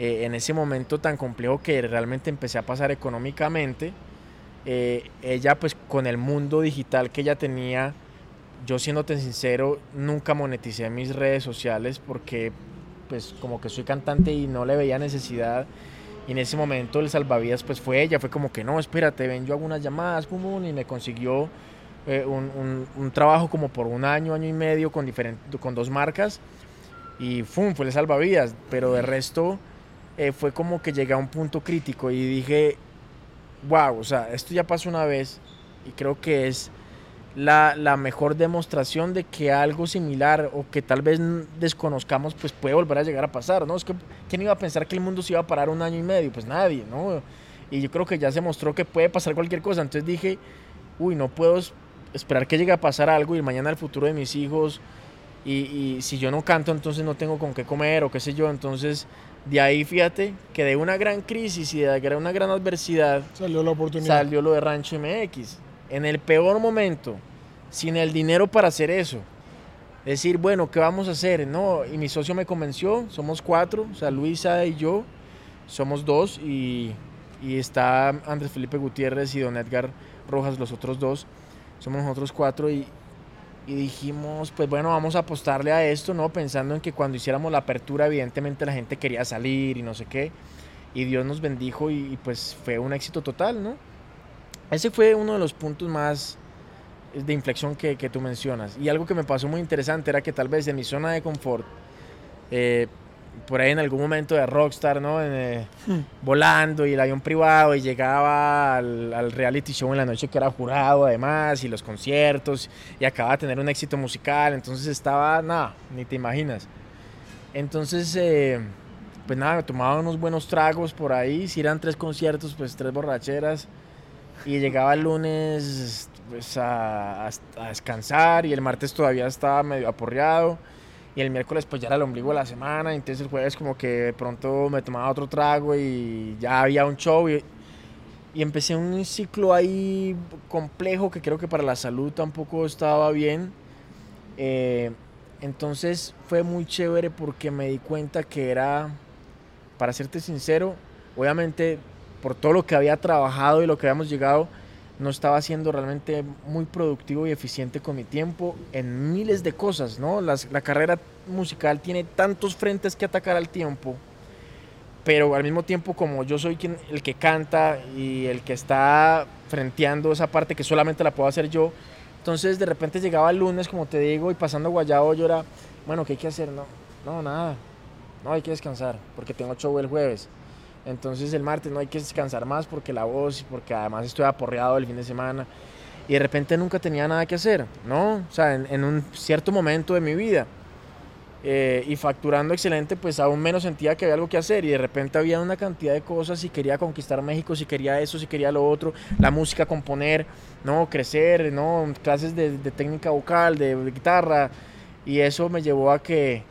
Speaker 3: eh, en ese momento tan complejo que realmente empecé a pasar económicamente, eh, ella pues con el mundo digital que ella tenía, yo siéndote sincero, nunca moneticé mis redes sociales porque pues como que soy cantante y no le veía necesidad. Y en ese momento el salvavidas pues fue ella, fue como que no, espérate, ven, yo hago unas llamadas común y me consiguió eh, un, un, trabajo como por un año, año y medio con, con dos marcas y fue el salvavidas, pero de resto fue como que llegué a un punto crítico y dije, wow, o sea, esto ya pasó una vez y creo que es la, la, mejor demostración de que algo similar o que tal vez desconozcamos, pues puede volver a llegar a pasar, ¿no? Es que, ¿quién iba a pensar que el mundo se iba a parar un año y medio? Pues nadie, ¿no? Y yo creo que ya se mostró que puede pasar cualquier cosa, entonces dije, uy, no puedo esperar que llegue a pasar algo y mañana el futuro de mis hijos y, y si yo no canto entonces no tengo con qué comer o qué sé yo, entonces de ahí, fíjate, que de una gran crisis y de una gran adversidad
Speaker 1: salió la oportunidad.
Speaker 3: Salió lo de Rancho MX. En el peor momento, sin el dinero para hacer eso. Decir, bueno, ¿qué vamos a hacer? No, y mi socio me convenció, somos cuatro, o sea, Luisa y yo, somos dos, y, y está Andrés Felipe Gutiérrez y don Edgar Rojas, los otros dos, somos nosotros cuatro, y, y dijimos, pues bueno, vamos a apostarle a esto, ¿no? Pensando en que cuando hiciéramos la apertura, evidentemente la gente quería salir y no sé qué. Y Dios nos bendijo y, pues fue un éxito total, ¿no? Ese fue uno de los puntos más de inflexión que, que tú mencionas. Y algo que me pasó muy interesante era que tal vez en mi zona de confort, eh, por ahí en algún momento de Rockstar, ¿no? Eh, hmm. Volando y el avión privado y llegaba al, reality show en la noche que era jurado además y los conciertos y acababa de tener un éxito musical, entonces estaba, nada, ni te imaginas. Entonces, eh, pues nada, tomaba unos buenos tragos por ahí, si eran tres conciertos, pues tres borracheras y llegaba el lunes pues a, a descansar y el martes todavía estaba medio aporreado. Y el miércoles pues ya era el ombligo de la semana, entonces el jueves como que de pronto me tomaba otro trago y ya había un show. Y, y empecé un ciclo ahí complejo que creo que para la salud tampoco estaba bien. Eh, entonces fue muy chévere porque me di cuenta que era, para serte sincero, obviamente por todo lo que había trabajado y lo que habíamos llegado, no estaba siendo realmente muy productivo y eficiente con mi tiempo en miles de cosas, ¿no? la carrera musical tiene tantos frentes que atacar al tiempo, pero al mismo tiempo como yo soy quien, el que canta y el que está frenteando esa parte que solamente la puedo hacer yo, entonces de repente llegaba el lunes, como te digo, y pasando guayabo yo era, bueno, ¿qué hay que hacer? No, no, nada, no hay que descansar porque tengo show el jueves entonces el martes no hay que descansar más porque la voz y porque además estoy aporreado el fin de semana. Y de repente nunca tenía nada que hacer, ¿no? O sea, en, un cierto momento de mi vida. Eh, y facturando excelente, pues aún menos sentía que había algo que hacer. Y de repente había una cantidad de cosas. Si quería conquistar México, si quería eso, si quería lo otro. La música, componer, ¿no? Crecer, ¿no? Clases de, técnica vocal, de, guitarra. Y eso me llevó a que,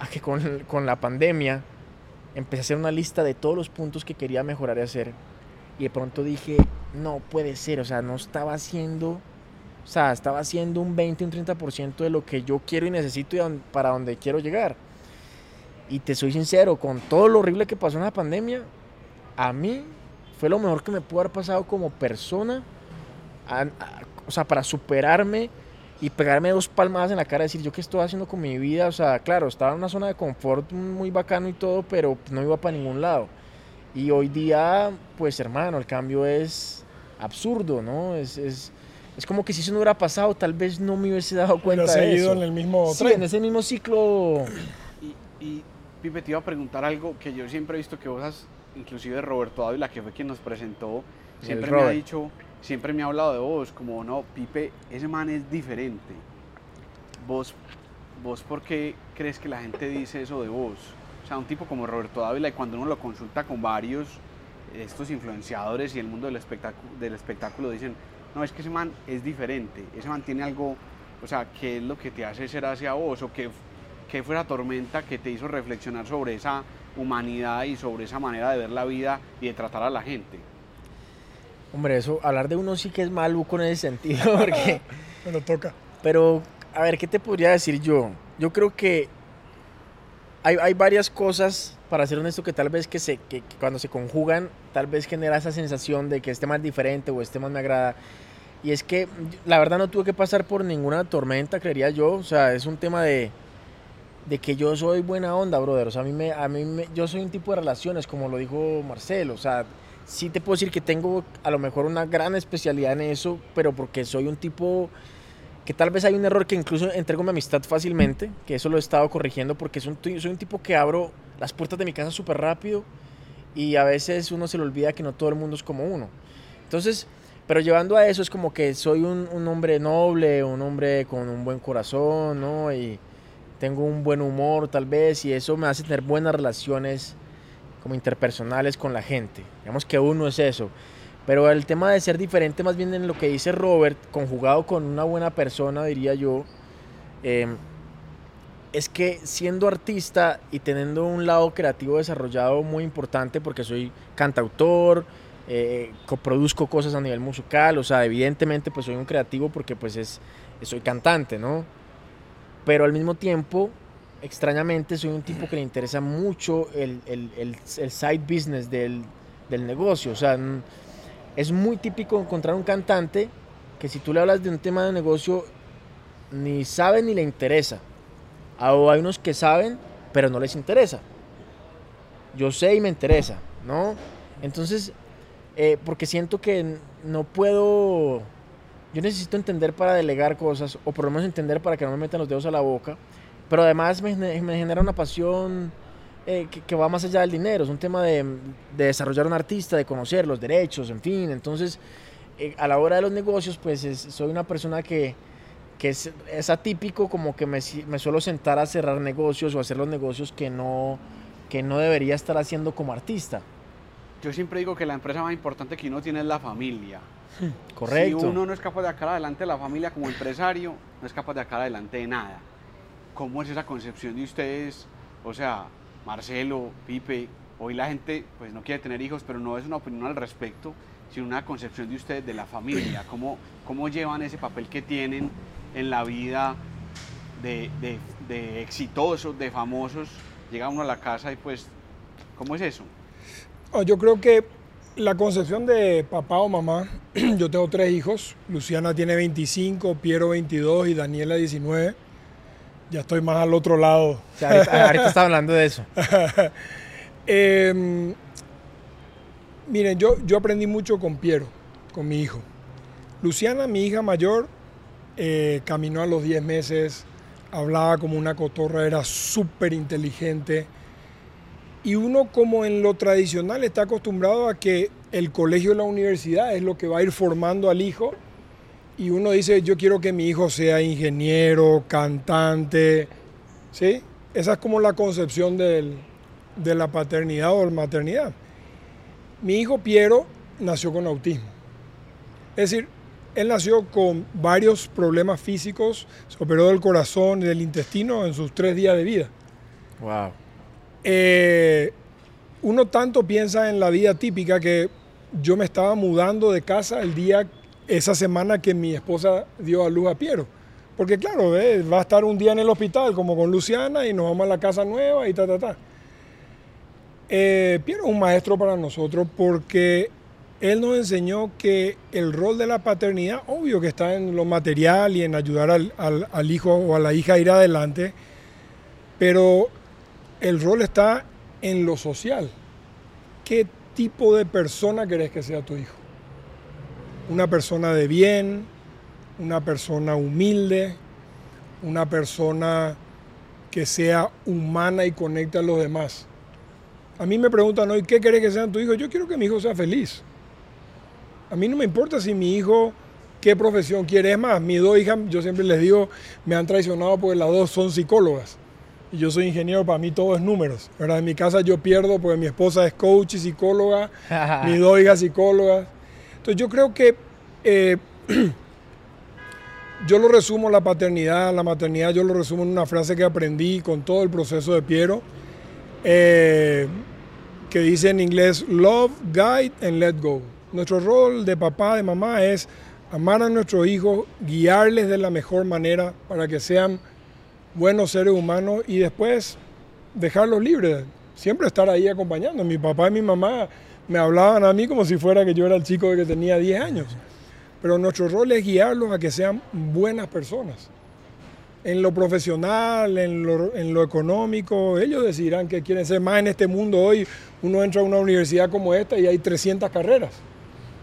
Speaker 3: a que con, con la pandemia empecé a hacer una lista de todos los puntos que quería mejorar y hacer. Y de pronto dije, no puede ser, o sea, no estaba haciendo, o sea, estaba haciendo un 20, un 30% de lo que yo quiero y necesito y para donde quiero llegar. Y te soy sincero, con todo lo horrible que pasó en la pandemia, a mí fue lo mejor que me pudo haber pasado como persona, o sea, para superarme y pegarme dos palmadas en la cara y decir, ¿yo qué estoy haciendo con mi vida? O sea, claro, estaba en una zona de confort muy bacano y todo, pero no iba para ningún lado. Y hoy día, pues hermano, el cambio es absurdo, ¿no? Es, es, es como que si eso no hubiera pasado, tal vez no me hubiese dado cuenta
Speaker 1: Pero
Speaker 3: de
Speaker 1: seguido
Speaker 3: eso.
Speaker 1: en el mismo
Speaker 3: Sí,
Speaker 1: tren.
Speaker 3: en ese mismo ciclo.
Speaker 2: Y, y, Pipe, te iba a preguntar algo que yo siempre he visto que vos has, inclusive Roberto Ávila, que fue quien nos presentó, siempre me ha dicho, siempre me ha hablado de vos, como, no, Pipe, ese man es diferente. Vos, vos, ¿por qué crees que la gente dice eso de vos? O sea, un tipo como Roberto Ávila, y cuando uno lo consulta con varios, estos influenciadores y el mundo del espectáculo, del espectáculo dicen, no, es que ese man es diferente, ese man tiene algo, o sea, ¿qué es lo que te hace ser hacia vos? ¿O qué, qué fue la tormenta que te hizo reflexionar sobre esa humanidad y sobre esa manera de ver la vida y de tratar a la gente?
Speaker 3: Hombre, eso, hablar de uno sí que es maluco en ese sentido, *laughs* porque. *laughs*
Speaker 1: Pero toca.
Speaker 3: Pero, a ver, ¿qué te podría decir yo? Yo creo que hay, hay varias cosas, para ser honesto, que tal vez que, se, que, que cuando se conjugan, tal vez genera esa sensación de que este más diferente o este más me agrada. Y es que la verdad no tuve que pasar por ninguna tormenta, creería yo. O sea, es un tema de, de que yo soy buena onda, brother. O sea, a mí, me, a mí me, yo soy un tipo de relaciones, como lo dijo Marcelo. O sea, sí te puedo decir que tengo a lo mejor una gran especialidad en eso, pero porque soy un tipo que tal vez hay un error que incluso entrego mi amistad fácilmente, que eso lo he estado corrigiendo porque soy un, soy un tipo que abro las puertas de mi casa súper rápido y a veces uno se le olvida que no todo el mundo es como uno. Entonces, pero llevando a eso es como que soy un, un hombre noble, un hombre con un buen corazón, ¿no? Y tengo un buen humor tal vez y eso me hace tener buenas relaciones como interpersonales con la gente. Digamos que uno es eso. Pero el tema de ser diferente, más bien en lo que dice Robert, conjugado con una buena persona, diría yo, eh, es que siendo artista y teniendo un lado creativo desarrollado muy importante, porque soy cantautor, eh, cosas a nivel musical, o sea, evidentemente pues soy un creativo porque pues es, soy cantante, ¿no? Pero al mismo tiempo, extrañamente, soy un tipo que le interesa mucho el, el- el- side business del, del negocio, o sea, es muy típico encontrar un cantante que si tú le hablas de un tema de negocio, ni sabe ni le interesa. O hay unos que saben, pero no les interesa. Yo sé y me interesa, ¿no? Entonces, eh, porque siento que no puedo... Yo necesito entender para delegar cosas, o por lo menos entender para que no me metan los dedos a la boca, pero además me, gene- me genera una pasión eh, que, que va más allá del dinero, es un tema de, de desarrollar un artista, de conocer los derechos, en fin, entonces eh, a la hora de los negocios, pues es- soy una persona que, que es, es atípico, como que me, me suelo sentar a cerrar negocios o hacer los negocios que no, que no debería estar haciendo como artista.
Speaker 2: Yo siempre digo que la empresa más importante que uno tiene es la familia. *laughs*
Speaker 3: Correcto.
Speaker 2: Si uno no es capaz de sacar adelante la familia como empresario, no es capaz de sacar adelante nada. ¿Cómo es esa concepción de ustedes? O sea, Marcelo, Pipe, hoy la gente pues no quiere tener hijos, pero no es una opinión al respecto, sino una concepción de ustedes de la familia. *clears throat* ¿Cómo, cómo llevan ese papel que tienen en la vida de, de- de exitosos, de famosos? Llega uno a la casa y pues, ¿cómo es eso?
Speaker 1: Oh, yo creo que la concepción de papá o mamá, *clears throat* yo tengo tres hijos, Luciana tiene 25, Piero 22 y Daniela 19. Ya estoy más al otro lado.
Speaker 3: O sea, ahorita, ahorita estaba hablando de eso. *laughs*
Speaker 1: Eh, miren, yo, yo aprendí mucho con Piero, con mi hijo. Luciana, mi hija mayor, eh, caminó a los 10 meses, hablaba como una cotorra, era súper inteligente. Y uno como en lo tradicional está acostumbrado a que el colegio y la universidad es lo que va a ir formando al hijo. Y uno dice, yo quiero que mi hijo sea ingeniero, cantante, ¿sí? Esa es como la concepción del, de la paternidad o la maternidad. Mi hijo Piero nació con autismo. Es decir, él nació con varios problemas físicos, se operó del corazón y del intestino en sus tres días de vida.
Speaker 3: Wow.
Speaker 1: Eh, uno tanto piensa en la vida típica que yo me estaba mudando de casa el día, esa semana que mi esposa dio a luz a Piero. Porque claro, va a estar un día en el hospital como con Luciana y nos vamos a la casa nueva y ta, ta, ta. Eh, Piero es un maestro para nosotros porque él nos enseñó que el rol de la paternidad, obvio que está en lo material y en ayudar al, al- al hijo o a la hija a ir adelante, pero el rol está en lo social. ¿Qué tipo de persona querés que sea tu hijo. Una persona de bien, una persona humilde, una persona que sea humana y conecte a los demás. A mí me preguntan hoy, ¿qué querés que sea tu hijo? Yo quiero que mi hijo sea feliz. A mí no me importa si mi hijo qué profesión quiere. Es más, mis dos hijas, yo siempre les digo, me han traicionado porque las dos son psicólogas. Y yo soy ingeniero, para mí todo es números. ¿verdad? En mi casa yo pierdo porque mi esposa es coach y psicóloga, *laughs* mis dos hijas psicólogas. Entonces yo creo que eh, *clears throat* yo lo resumo la paternidad, la maternidad, yo lo resumo en una frase que aprendí con todo el proceso de Piero, eh, que dice en inglés, love, guide and let go. Nuestro rol de papá, de mamá es amar a nuestros hijos, guiarles de la mejor manera para que sean buenos seres humanos y después dejarlos libres, siempre estar ahí acompañando. Mi papá y mi mamá me hablaban a mí como si fuera que yo era el chico que tenía 10 años, pero nuestro rol es guiarlos a que sean buenas personas. En lo profesional, en lo, en lo económico, ellos decidirán que quieren ser más en este mundo hoy. Uno entra a una universidad como esta y hay 300 carreras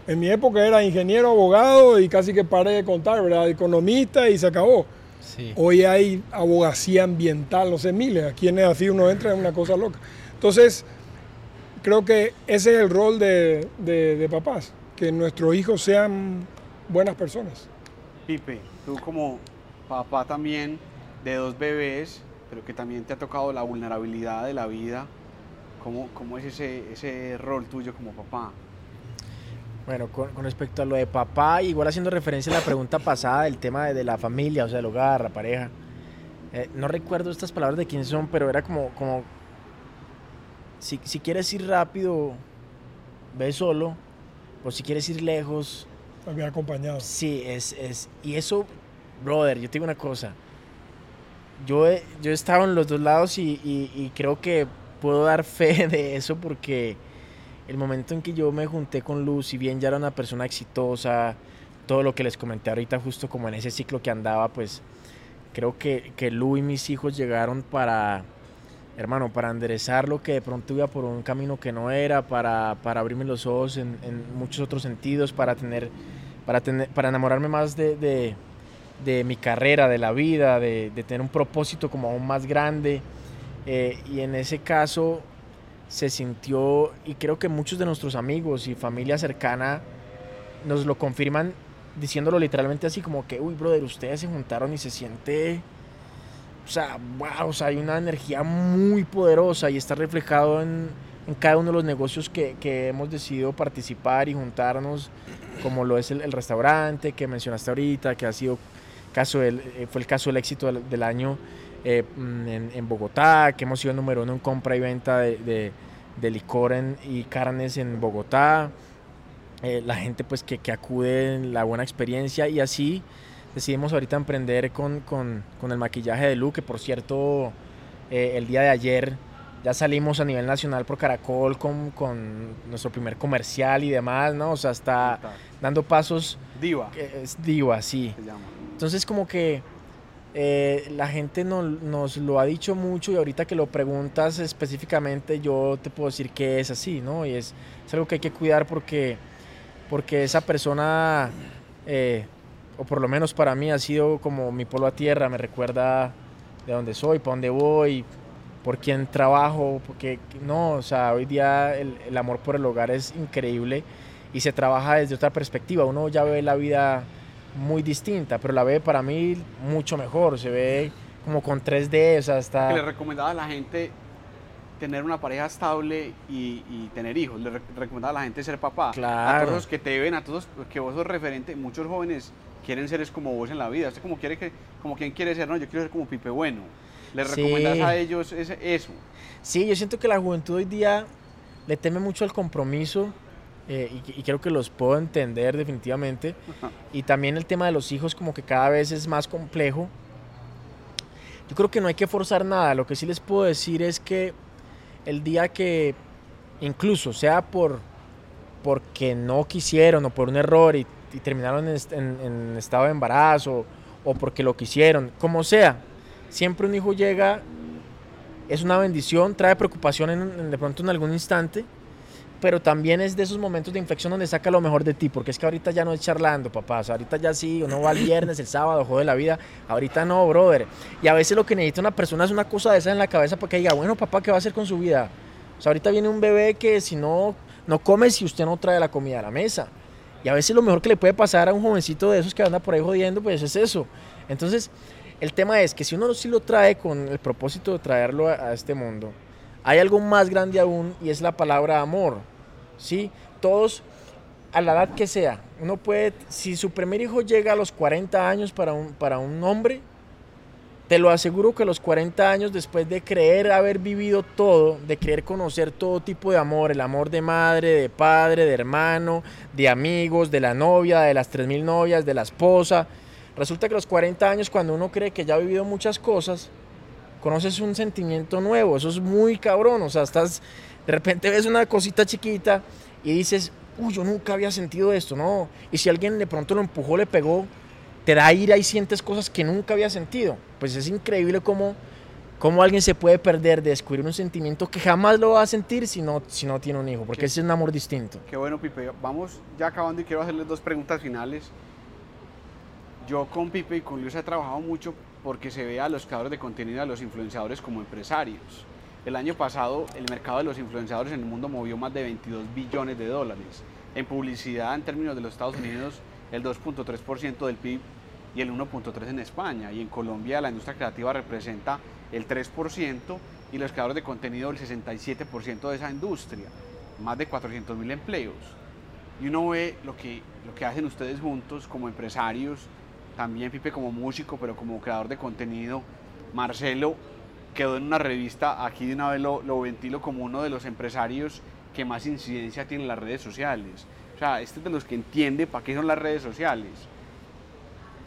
Speaker 1: en mi época era ingeniero, abogado y casi que paré de contar, ¿verdad? Economista y se acabó. Hoy hay abogacía ambiental, no sé, miles. Aquí en así uno entra en una cosa loca. Entonces, creo que ese es el rol de, de papás, que nuestros hijos sean buenas personas.
Speaker 2: Pipe, tú como papá también de dos bebés, pero que también te ha tocado la vulnerabilidad de la vida, ¿cómo, cómo es ese, ese rol tuyo como papá?
Speaker 3: Bueno, con, respecto a lo de papá, igual haciendo referencia a la pregunta pasada del tema de, la familia, o sea, el hogar, la pareja. Eh, no recuerdo estas palabras de quién son, pero era como, como si, si quieres ir rápido, ve solo, o si quieres ir lejos.
Speaker 1: También acompañado.
Speaker 3: Sí, es, es, y eso, brother, yo te digo una cosa. Yo he, yo he estado en los dos lados y, y creo que puedo dar *laughs* fe de eso porque el momento en que yo me junté con Luz, si bien ya era una persona exitosa, todo lo que les comenté ahorita, justo como en ese ciclo que andaba, pues creo que, que Lu y mis hijos llegaron para, hermano, para enderezar lo que de pronto iba por un camino que no era, para, para abrirme los ojos en, muchos otros sentidos, para tener, para tener, para enamorarme más de, de, mi carrera, de la vida, de, tener un propósito como aún más grande. Eh, y en ese caso, se sintió, y creo que muchos de nuestros amigos y familia cercana nos lo confirman diciéndolo literalmente así como que, uy, brother, ustedes se juntaron y se siente, o sea, wow, o sea, hay una energía muy poderosa y está reflejado en, en cada uno de los negocios que, que, hemos decidido participar y juntarnos, como lo es el, restaurante que mencionaste ahorita, que ha sido caso del, eh, fue el caso del éxito del año eh, mm, en, Bogotá, que hemos sido número uno en compra y venta de, licor y carnes en Bogotá. Eh, la gente pues que, que, acude en la buena experiencia y así decidimos ahorita emprender con, con, con el maquillaje de Lu, que por cierto eh, el día de ayer ya salimos a nivel nacional por Caracol con, con, nuestro primer comercial y demás, ¿no? O sea, está dando pasos.
Speaker 2: Diva.
Speaker 3: Es diva, sí. Entonces como que eh, la gente nos lo ha dicho mucho y ahorita que lo preguntas específicamente yo te puedo decir que es así, ¿no? Y es, algo que hay que cuidar porque, porque esa persona, eh, o por lo menos para mí, ha sido como mi polo a tierra, me recuerda de dónde soy, para dónde voy, por quién trabajo, porque no, o sea, hoy día el, el amor por el hogar es increíble y se trabaja desde otra perspectiva, uno ya ve la vida muy distinta, pero la ve para mí mucho mejor, se ve como con 3D, o sea, está...
Speaker 2: le recomendaba a la gente tener una pareja estable y, tener hijos, le recomendaba a la gente ser papá.
Speaker 3: Claro.
Speaker 2: A todos los que te ven, a todos que vos sos referente, muchos jóvenes quieren ser como vos en la vida, usted como quiere que, como quien quiere ser, no, yo quiero ser como Pipe Bueno. ¿Le recomendas a ellos eso?
Speaker 3: Sí, yo siento que la juventud hoy día le teme mucho al compromiso, eh, y, creo que los puedo entender definitivamente. Y también el tema de los hijos como que cada vez es más complejo. Yo creo que no hay que forzar nada. Lo que sí les puedo decir es que el día que incluso sea por porque no quisieron o por un error y, terminaron en, estado de embarazo o porque lo quisieron, como sea, siempre un hijo llega, es una bendición, trae preocupación de pronto en algún instante, pero también es de esos momentos de inflexión donde saca lo mejor de ti, porque es que ahorita ya no es charlando, papá, ahorita ya sí, uno va el viernes, el sábado, jode la vida, ahorita no, brother. Y a veces lo que necesita una persona es una cosa de esa en la cabeza para que diga, bueno, papá, ¿qué va a hacer con su vida? O sea, ahorita viene un bebé que si no, no come si usted no trae la comida a la mesa. Y a veces lo mejor que le puede pasar a un jovencito de esos que anda por ahí jodiendo, pues es eso. Entonces, el tema es que si uno sí lo trae con el propósito de traerlo a, a este mundo, hay algo más grande aún y es la palabra amor. ¿sí? Todos, a la edad que sea, uno puede, si su primer hijo llega a los 40 años para un, para un hombre, te lo aseguro que los 40 años después de creer haber vivido todo, de creer conocer todo tipo de amor, el amor de madre, de padre, de hermano, de amigos, de la novia, de las 3.000 novias, de la esposa, resulta que los 40 años cuando uno cree que ya ha vivido muchas cosas, conoces un sentimiento nuevo, eso es muy cabrón, o sea, estás, de repente ves una cosita chiquita y dices, uy, yo nunca había sentido esto, ¿no? Y si alguien de pronto lo empujó, le pegó, te da ira y sientes cosas que nunca había sentido. Pues es increíble cómo, cómo alguien se puede perder de descubrir un sentimiento que jamás lo va a sentir si no, si no tiene un hijo, porque ese es un amor distinto.
Speaker 2: Qué bueno, Pipe. Vamos ya acabando y quiero hacerles dos preguntas finales. Yo con Pipe y con Luis he trabajado mucho porque se ve a los creadores de contenido, a los influenciadores como empresarios. El año pasado el mercado de los influenciadores en el mundo movió más de 22 billones de dólares. En publicidad, en términos de los Estados Unidos, el 2.3% del PIB y el 1.3% en España. Y en Colombia la industria creativa representa el 3% y los creadores de contenido el 67% de esa industria. Más de 400 mil empleos. Y uno ve lo que, lo que hacen ustedes juntos como empresarios, también Pipe como músico, pero como creador de contenido. Marcelo quedó en una revista, aquí de una vez lo, lo ventilo como uno de los empresarios que más incidencia tiene en las redes sociales. O sea, este es de los que entiende para qué son las redes sociales.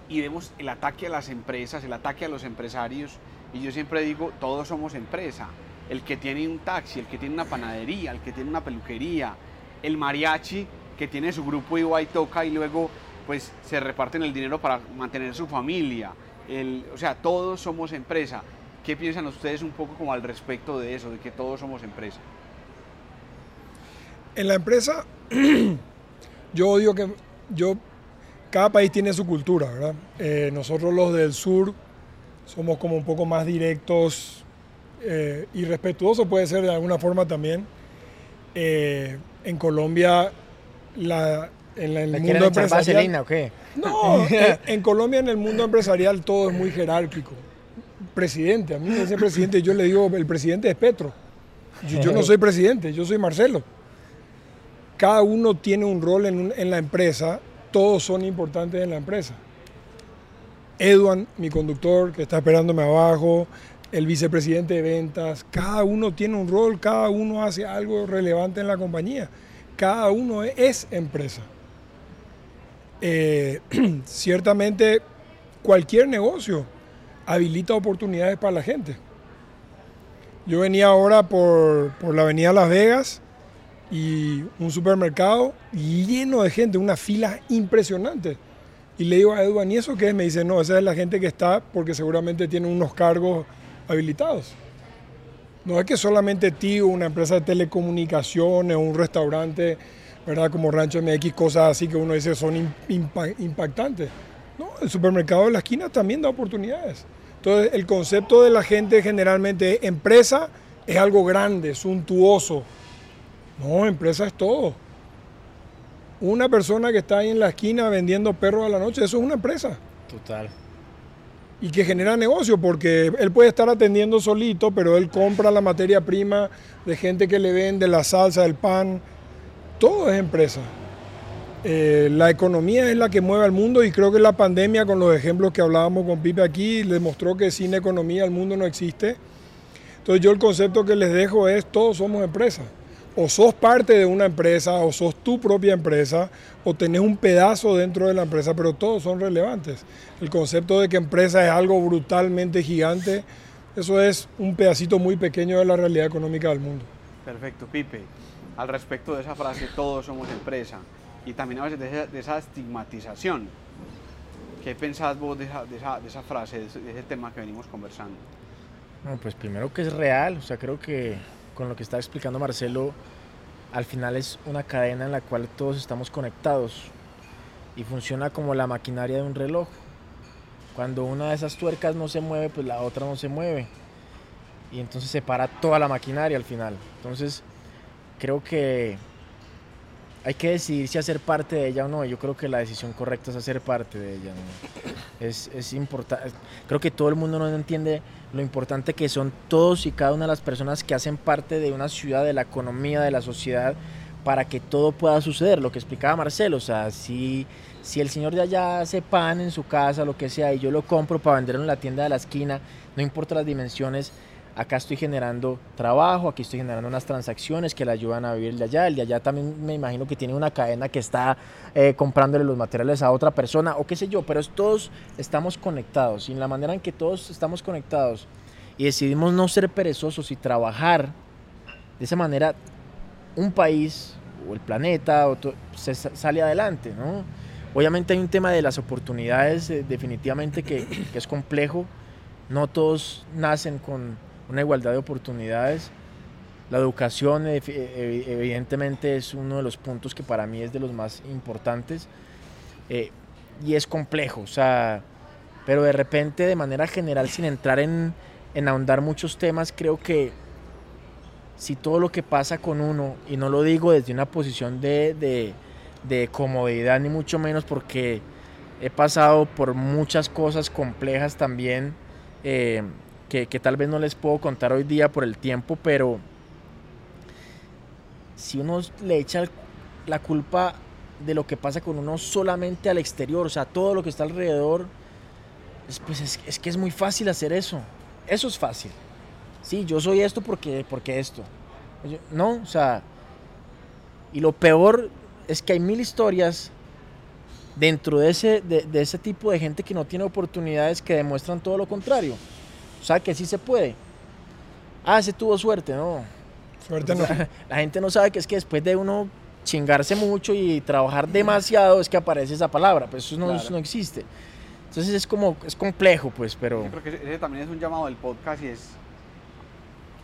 Speaker 2: Y vemos el ataque a las empresas, el ataque a los empresarios. Y yo siempre digo, todos somos empresa. El que tiene un taxi, el que tiene una panadería, el que tiene una peluquería, el mariachi que tiene su grupo y va y toca y luego pues se reparten el dinero para mantener su familia. El, o sea, todos somos empresa. ¿Qué piensan ustedes un poco como al respecto de eso, de que todos somos empresa?
Speaker 1: En la empresa, *clears throat* yo digo que yo, cada país tiene su cultura, ¿verdad? Eh, nosotros los del sur somos como un poco más directos eh, y respetuosos, puede ser de alguna forma también. Eh, en Colombia, la, en la- el
Speaker 3: ¿Le
Speaker 1: mundo empresarial...
Speaker 3: o qué?
Speaker 1: No, *laughs* en, en Colombia en el mundo empresarial todo es muy jerárquico. Presidente, a mí me dice presidente, yo le digo, el presidente es Petro. Yo, yo no *laughs* soy presidente, yo soy Marcelo. Cada uno tiene un rol en la empresa, todos son importantes en la empresa. Edwan, mi conductor, que está esperándome abajo, el vicepresidente de ventas, cada uno tiene un rol, cada uno hace algo relevante en la compañía. Cada uno es- es empresa. Eh, *clears throat* ciertamente cualquier negocio habilita oportunidades para la gente. Yo venía ahora por, por la avenida Las Vegas y un supermercado lleno de gente, una fila impresionante. Y le digo a Edwin, ¿y eso qué es? Me dice, no, esa es la gente que está porque seguramente tiene unos cargos habilitados. No es que solamente Tigo, una empresa de telecomunicaciones, un restaurante, ¿verdad? Como Rancho MX, cosas así que uno dice son im- impa- impactantes. No, el supermercado de la esquina también da oportunidades. Entonces, el concepto de la gente generalmente es empresa es algo grande, suntuoso. No, empresa es todo. Una persona que está ahí en la esquina vendiendo perros a la noche, eso es una empresa
Speaker 3: Total.
Speaker 1: y que genera negocio porque él puede estar atendiendo solito, pero él compra la materia prima de gente que le vende la salsa, el pan, todo es empresa. Eh, la economía es la que mueve al mundo y creo que la pandemia, con los ejemplos que hablábamos con Pipe aquí, le mostró que sin economía el mundo no existe. Entonces yo el concepto que les dejo es todos somos empresa. O sos parte de una empresa, o sos tu propia empresa, o tenés un pedazo dentro de la empresa, pero todos son relevantes. El concepto de que empresa es algo brutalmente gigante, eso es un pedacito muy pequeño de la realidad económica del mundo.
Speaker 2: Perfecto, Pipe. Al respecto de esa frase, todos somos empresa. Y también a veces de esa, de esa estigmatización. ¿Qué pensás vos de esa, de esa, de esa frase, de ese, de ese tema que venimos conversando?
Speaker 3: No, pues primero que es real, o sea, creo que con lo que está explicando Marcelo, al final es una cadena en la cual todos estamos conectados y funciona como la maquinaria de un reloj. Cuando una de esas tuercas no se mueve, pues la otra no se mueve. Y entonces se para toda la maquinaria al final. Entonces, creo que hay que decidir si hacer parte de ella o no. Yo creo que la decisión correcta es hacer parte de ella. Es, es importante. Creo que todo el mundo no entiende lo importante que son todos y cada una de las personas que hacen parte de una ciudad, de la economía, de la sociedad, para que todo pueda suceder. Lo que explicaba Marcelo, o sea, si, si el señor de allá hace pan en su casa, lo que sea, y yo lo compro para venderlo en la tienda de la esquina, no importa las dimensiones, acá estoy generando trabajo, aquí estoy generando unas transacciones que le ayudan a vivir de allá. El de allá también me imagino que tiene una cadena que está eh, comprándole los materiales a otra persona o qué sé yo, pero todos estamos conectados y en la manera en que todos estamos conectados y decidimos no ser perezosos y trabajar de esa manera, un país o el planeta se sale adelante, ¿no? Obviamente hay un tema de las oportunidades eh, definitivamente que, que es complejo. No todos nacen con una igualdad de oportunidades. La educación evidentemente es uno de los puntos que para mí es de los más importantes eh, y es complejo, o sea, pero de repente de manera general sin entrar en, en ahondar muchos temas, creo que si todo lo que pasa con uno, y no lo digo desde una posición de, de, de comodidad ni mucho menos porque he pasado por muchas cosas complejas también, eh, que, tal vez no les puedo contar hoy día por el tiempo, pero si uno le echa la culpa de lo que pasa con uno solamente al exterior, o sea, todo lo que está alrededor, pues es, que es muy fácil hacer eso. Eso es fácil. Sí, yo soy esto porque, porque esto. No, o sea, y lo peor es que hay mil historias dentro de ese, de ese tipo de gente que no tiene oportunidades que demuestran todo lo contrario. O sea, que sí se puede. Ah, ese tuvo suerte, no.
Speaker 1: Suerte no. *laughs*
Speaker 3: La gente no sabe que es que después de uno chingarse mucho y trabajar demasiado es que aparece esa palabra, pues eso no, no existe. Entonces es como, es complejo, pues, pero...
Speaker 2: Yo creo que ese también es un llamado del podcast y es,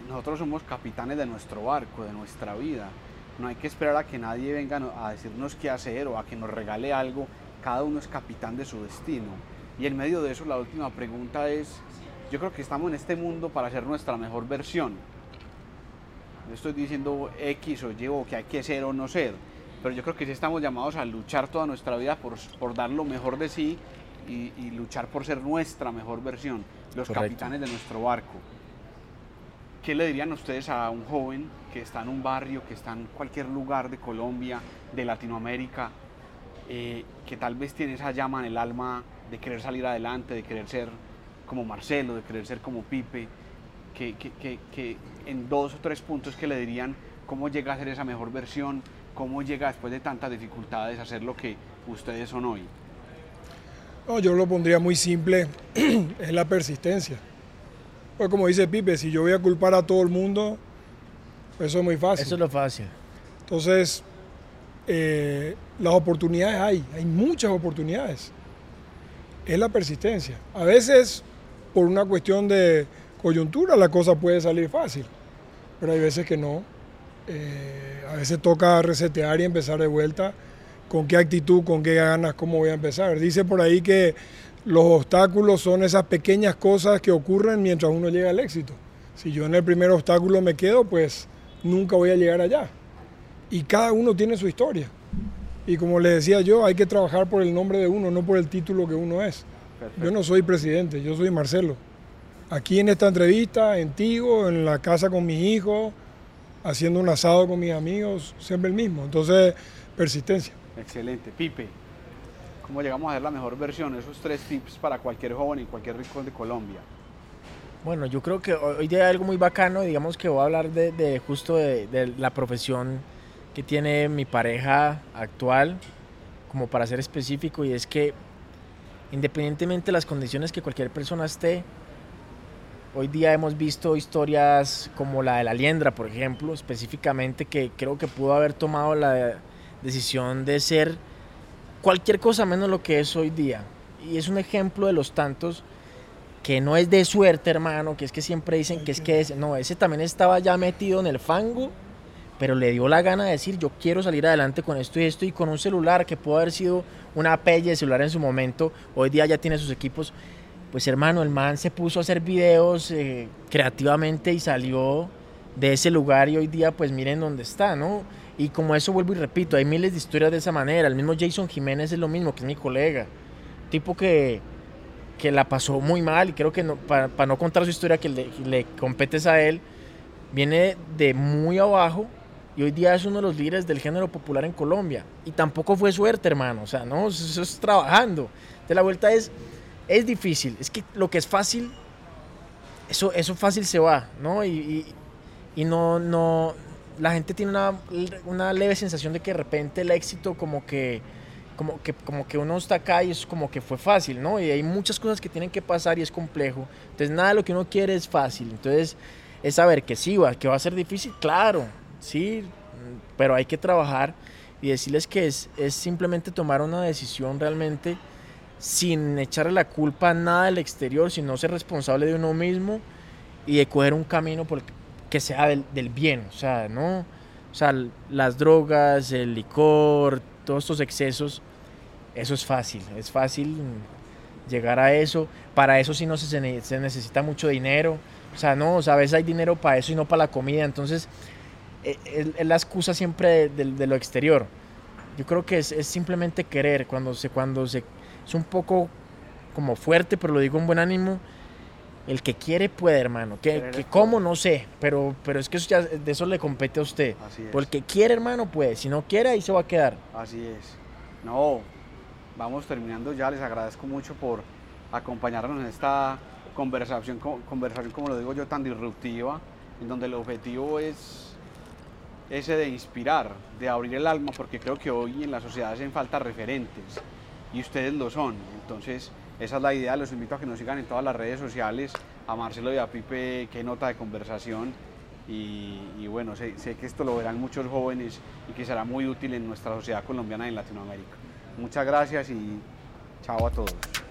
Speaker 2: nosotros somos capitanes de nuestro barco, de nuestra vida. No hay que esperar a que nadie venga a decirnos qué hacer o a que nos regale algo. Cada uno es capitán de su destino. Y en medio de eso la última pregunta es, yo creo que estamos en este mundo para ser nuestra mejor versión. No estoy diciendo X o Y o que hay que ser o no ser, pero yo creo que sí estamos llamados a luchar toda nuestra vida por, por dar lo mejor de sí y, luchar por ser nuestra mejor versión, los capitanes de nuestro barco. ¿Qué le dirían ustedes a un joven que está en un barrio, que está en cualquier lugar de Colombia, de Latinoamérica, eh, que tal vez tiene esa llama en el alma de querer salir adelante, de querer ser como Marcelo, de querer ser como Pipe, que, que, que, en dos o tres puntos que le dirían cómo llega a ser esa mejor versión, cómo llega después de tantas dificultades a ser lo que ustedes son hoy.
Speaker 1: No, yo lo pondría muy simple, *clears throat* es la persistencia. Pues como dice Pipe, si yo voy a culpar a todo el mundo, eso es muy fácil.
Speaker 3: Eso es lo fácil.
Speaker 1: Entonces, eh, las oportunidades hay, hay muchas oportunidades. Es la persistencia. A veces por una cuestión de coyuntura la cosa puede salir fácil, pero hay veces que no. Eh, a veces toca resetear y empezar de vuelta. ¿Con qué actitud, con qué ganas, cómo voy a empezar? Dice por ahí que los obstáculos son esas pequeñas cosas que ocurren mientras uno llega al éxito. Si yo en el primer obstáculo me quedo, pues nunca voy a llegar allá. Y cada uno tiene su historia. Y como le decía yo, hay que trabajar por el nombre de uno, no por el título que uno es. Yo no soy presidente, yo soy Marcelo. Aquí en esta entrevista, en Tigo, en la casa con mis hijos, haciendo un asado con mis amigos, siempre el mismo. Entonces, persistencia.
Speaker 2: Excelente. Pipe, ¿cómo llegamos a ver la mejor versión? Esos tres tips para cualquier joven en cualquier rincón de Colombia.
Speaker 3: Bueno, yo creo que hoy día hay algo muy bacano, digamos que voy a hablar de, justo de, de la profesión que tiene mi pareja actual, como para ser específico, y es que independientemente de las condiciones que cualquier persona esté, hoy día hemos visto historias como la de la liendra, por ejemplo, específicamente, que creo que pudo haber tomado la decisión de ser cualquier cosa menos lo que es hoy día. Y es un ejemplo de los tantos que no es de suerte, hermano, que es que siempre dicen que es que ese, no, ese también estaba ya metido en el fango, pero le dio la gana de decir, yo quiero salir adelante con esto y esto, y con un celular que pudo haber sido una pelle de celular en su momento, hoy día ya tiene sus equipos, pues hermano, el man se puso a hacer videos eh, creativamente y salió de ese lugar y hoy día pues miren dónde está, ¿no? Y como eso vuelvo y repito, hay miles de historias de esa manera, el mismo Jason Jiménez es lo mismo, que es mi colega, tipo que, que la pasó muy mal y creo que para, no contar su historia que le, le competes a él, viene de muy abajo y hoy día es uno de los líderes del género popular en Colombia. Y tampoco fue suerte, hermano. O sea, no, eso es trabajando. De la vuelta es, es difícil. Es que lo que es fácil, eso, eso fácil se va, ¿no? Y, y, no, no, la gente tiene una, una, leve sensación de que de repente el éxito como que, como que, como que uno está acá y es como que fue fácil, ¿no? Y hay muchas cosas que tienen que pasar y es complejo. Entonces nada de lo que uno quiere es fácil. Entonces es saber que sí, va, que va a ser difícil, claro, sí, pero hay que trabajar y decirles que es, es simplemente tomar una decisión realmente sin echarle la culpa a nada del exterior, sino ser responsable de uno mismo y de coger un camino por que sea del, del, bien, o sea, ¿no? O sea, las drogas, el licor, todos estos excesos, eso es fácil, es fácil llegar a eso. Para eso sí no se, se necesita mucho dinero, o sea, no, o sea, a veces hay dinero para eso y no para la comida, entonces e, es, la excusa siempre de, de, lo exterior. Yo creo que es, es simplemente querer, cuando se, cuando se es un poco como fuerte, pero lo digo en buen ánimo. El que quiere puede, hermano. Que, que cómo, no sé. Pero, pero es que eso ya, de eso le compete a usted. Así es. Porque quiere, hermano, puede. Si no quiere, ahí se va a quedar.
Speaker 2: Así es. No, vamos terminando ya. Les agradezco mucho por acompañarnos en esta conversación, conversación como lo digo yo, tan disruptiva, en donde el objetivo es ese de inspirar, de abrir el alma, porque creo que hoy en la sociedad hacen falta referentes y ustedes lo son. Entonces, esa es la idea. Los invito a que nos sigan en todas las redes sociales, a Marcelo y a Pipe, qué nota de conversación. Y, bueno, sé, sé, que esto lo verán muchos jóvenes y que será muy útil en nuestra sociedad colombiana y en Latinoamérica. Muchas gracias y chao a todos.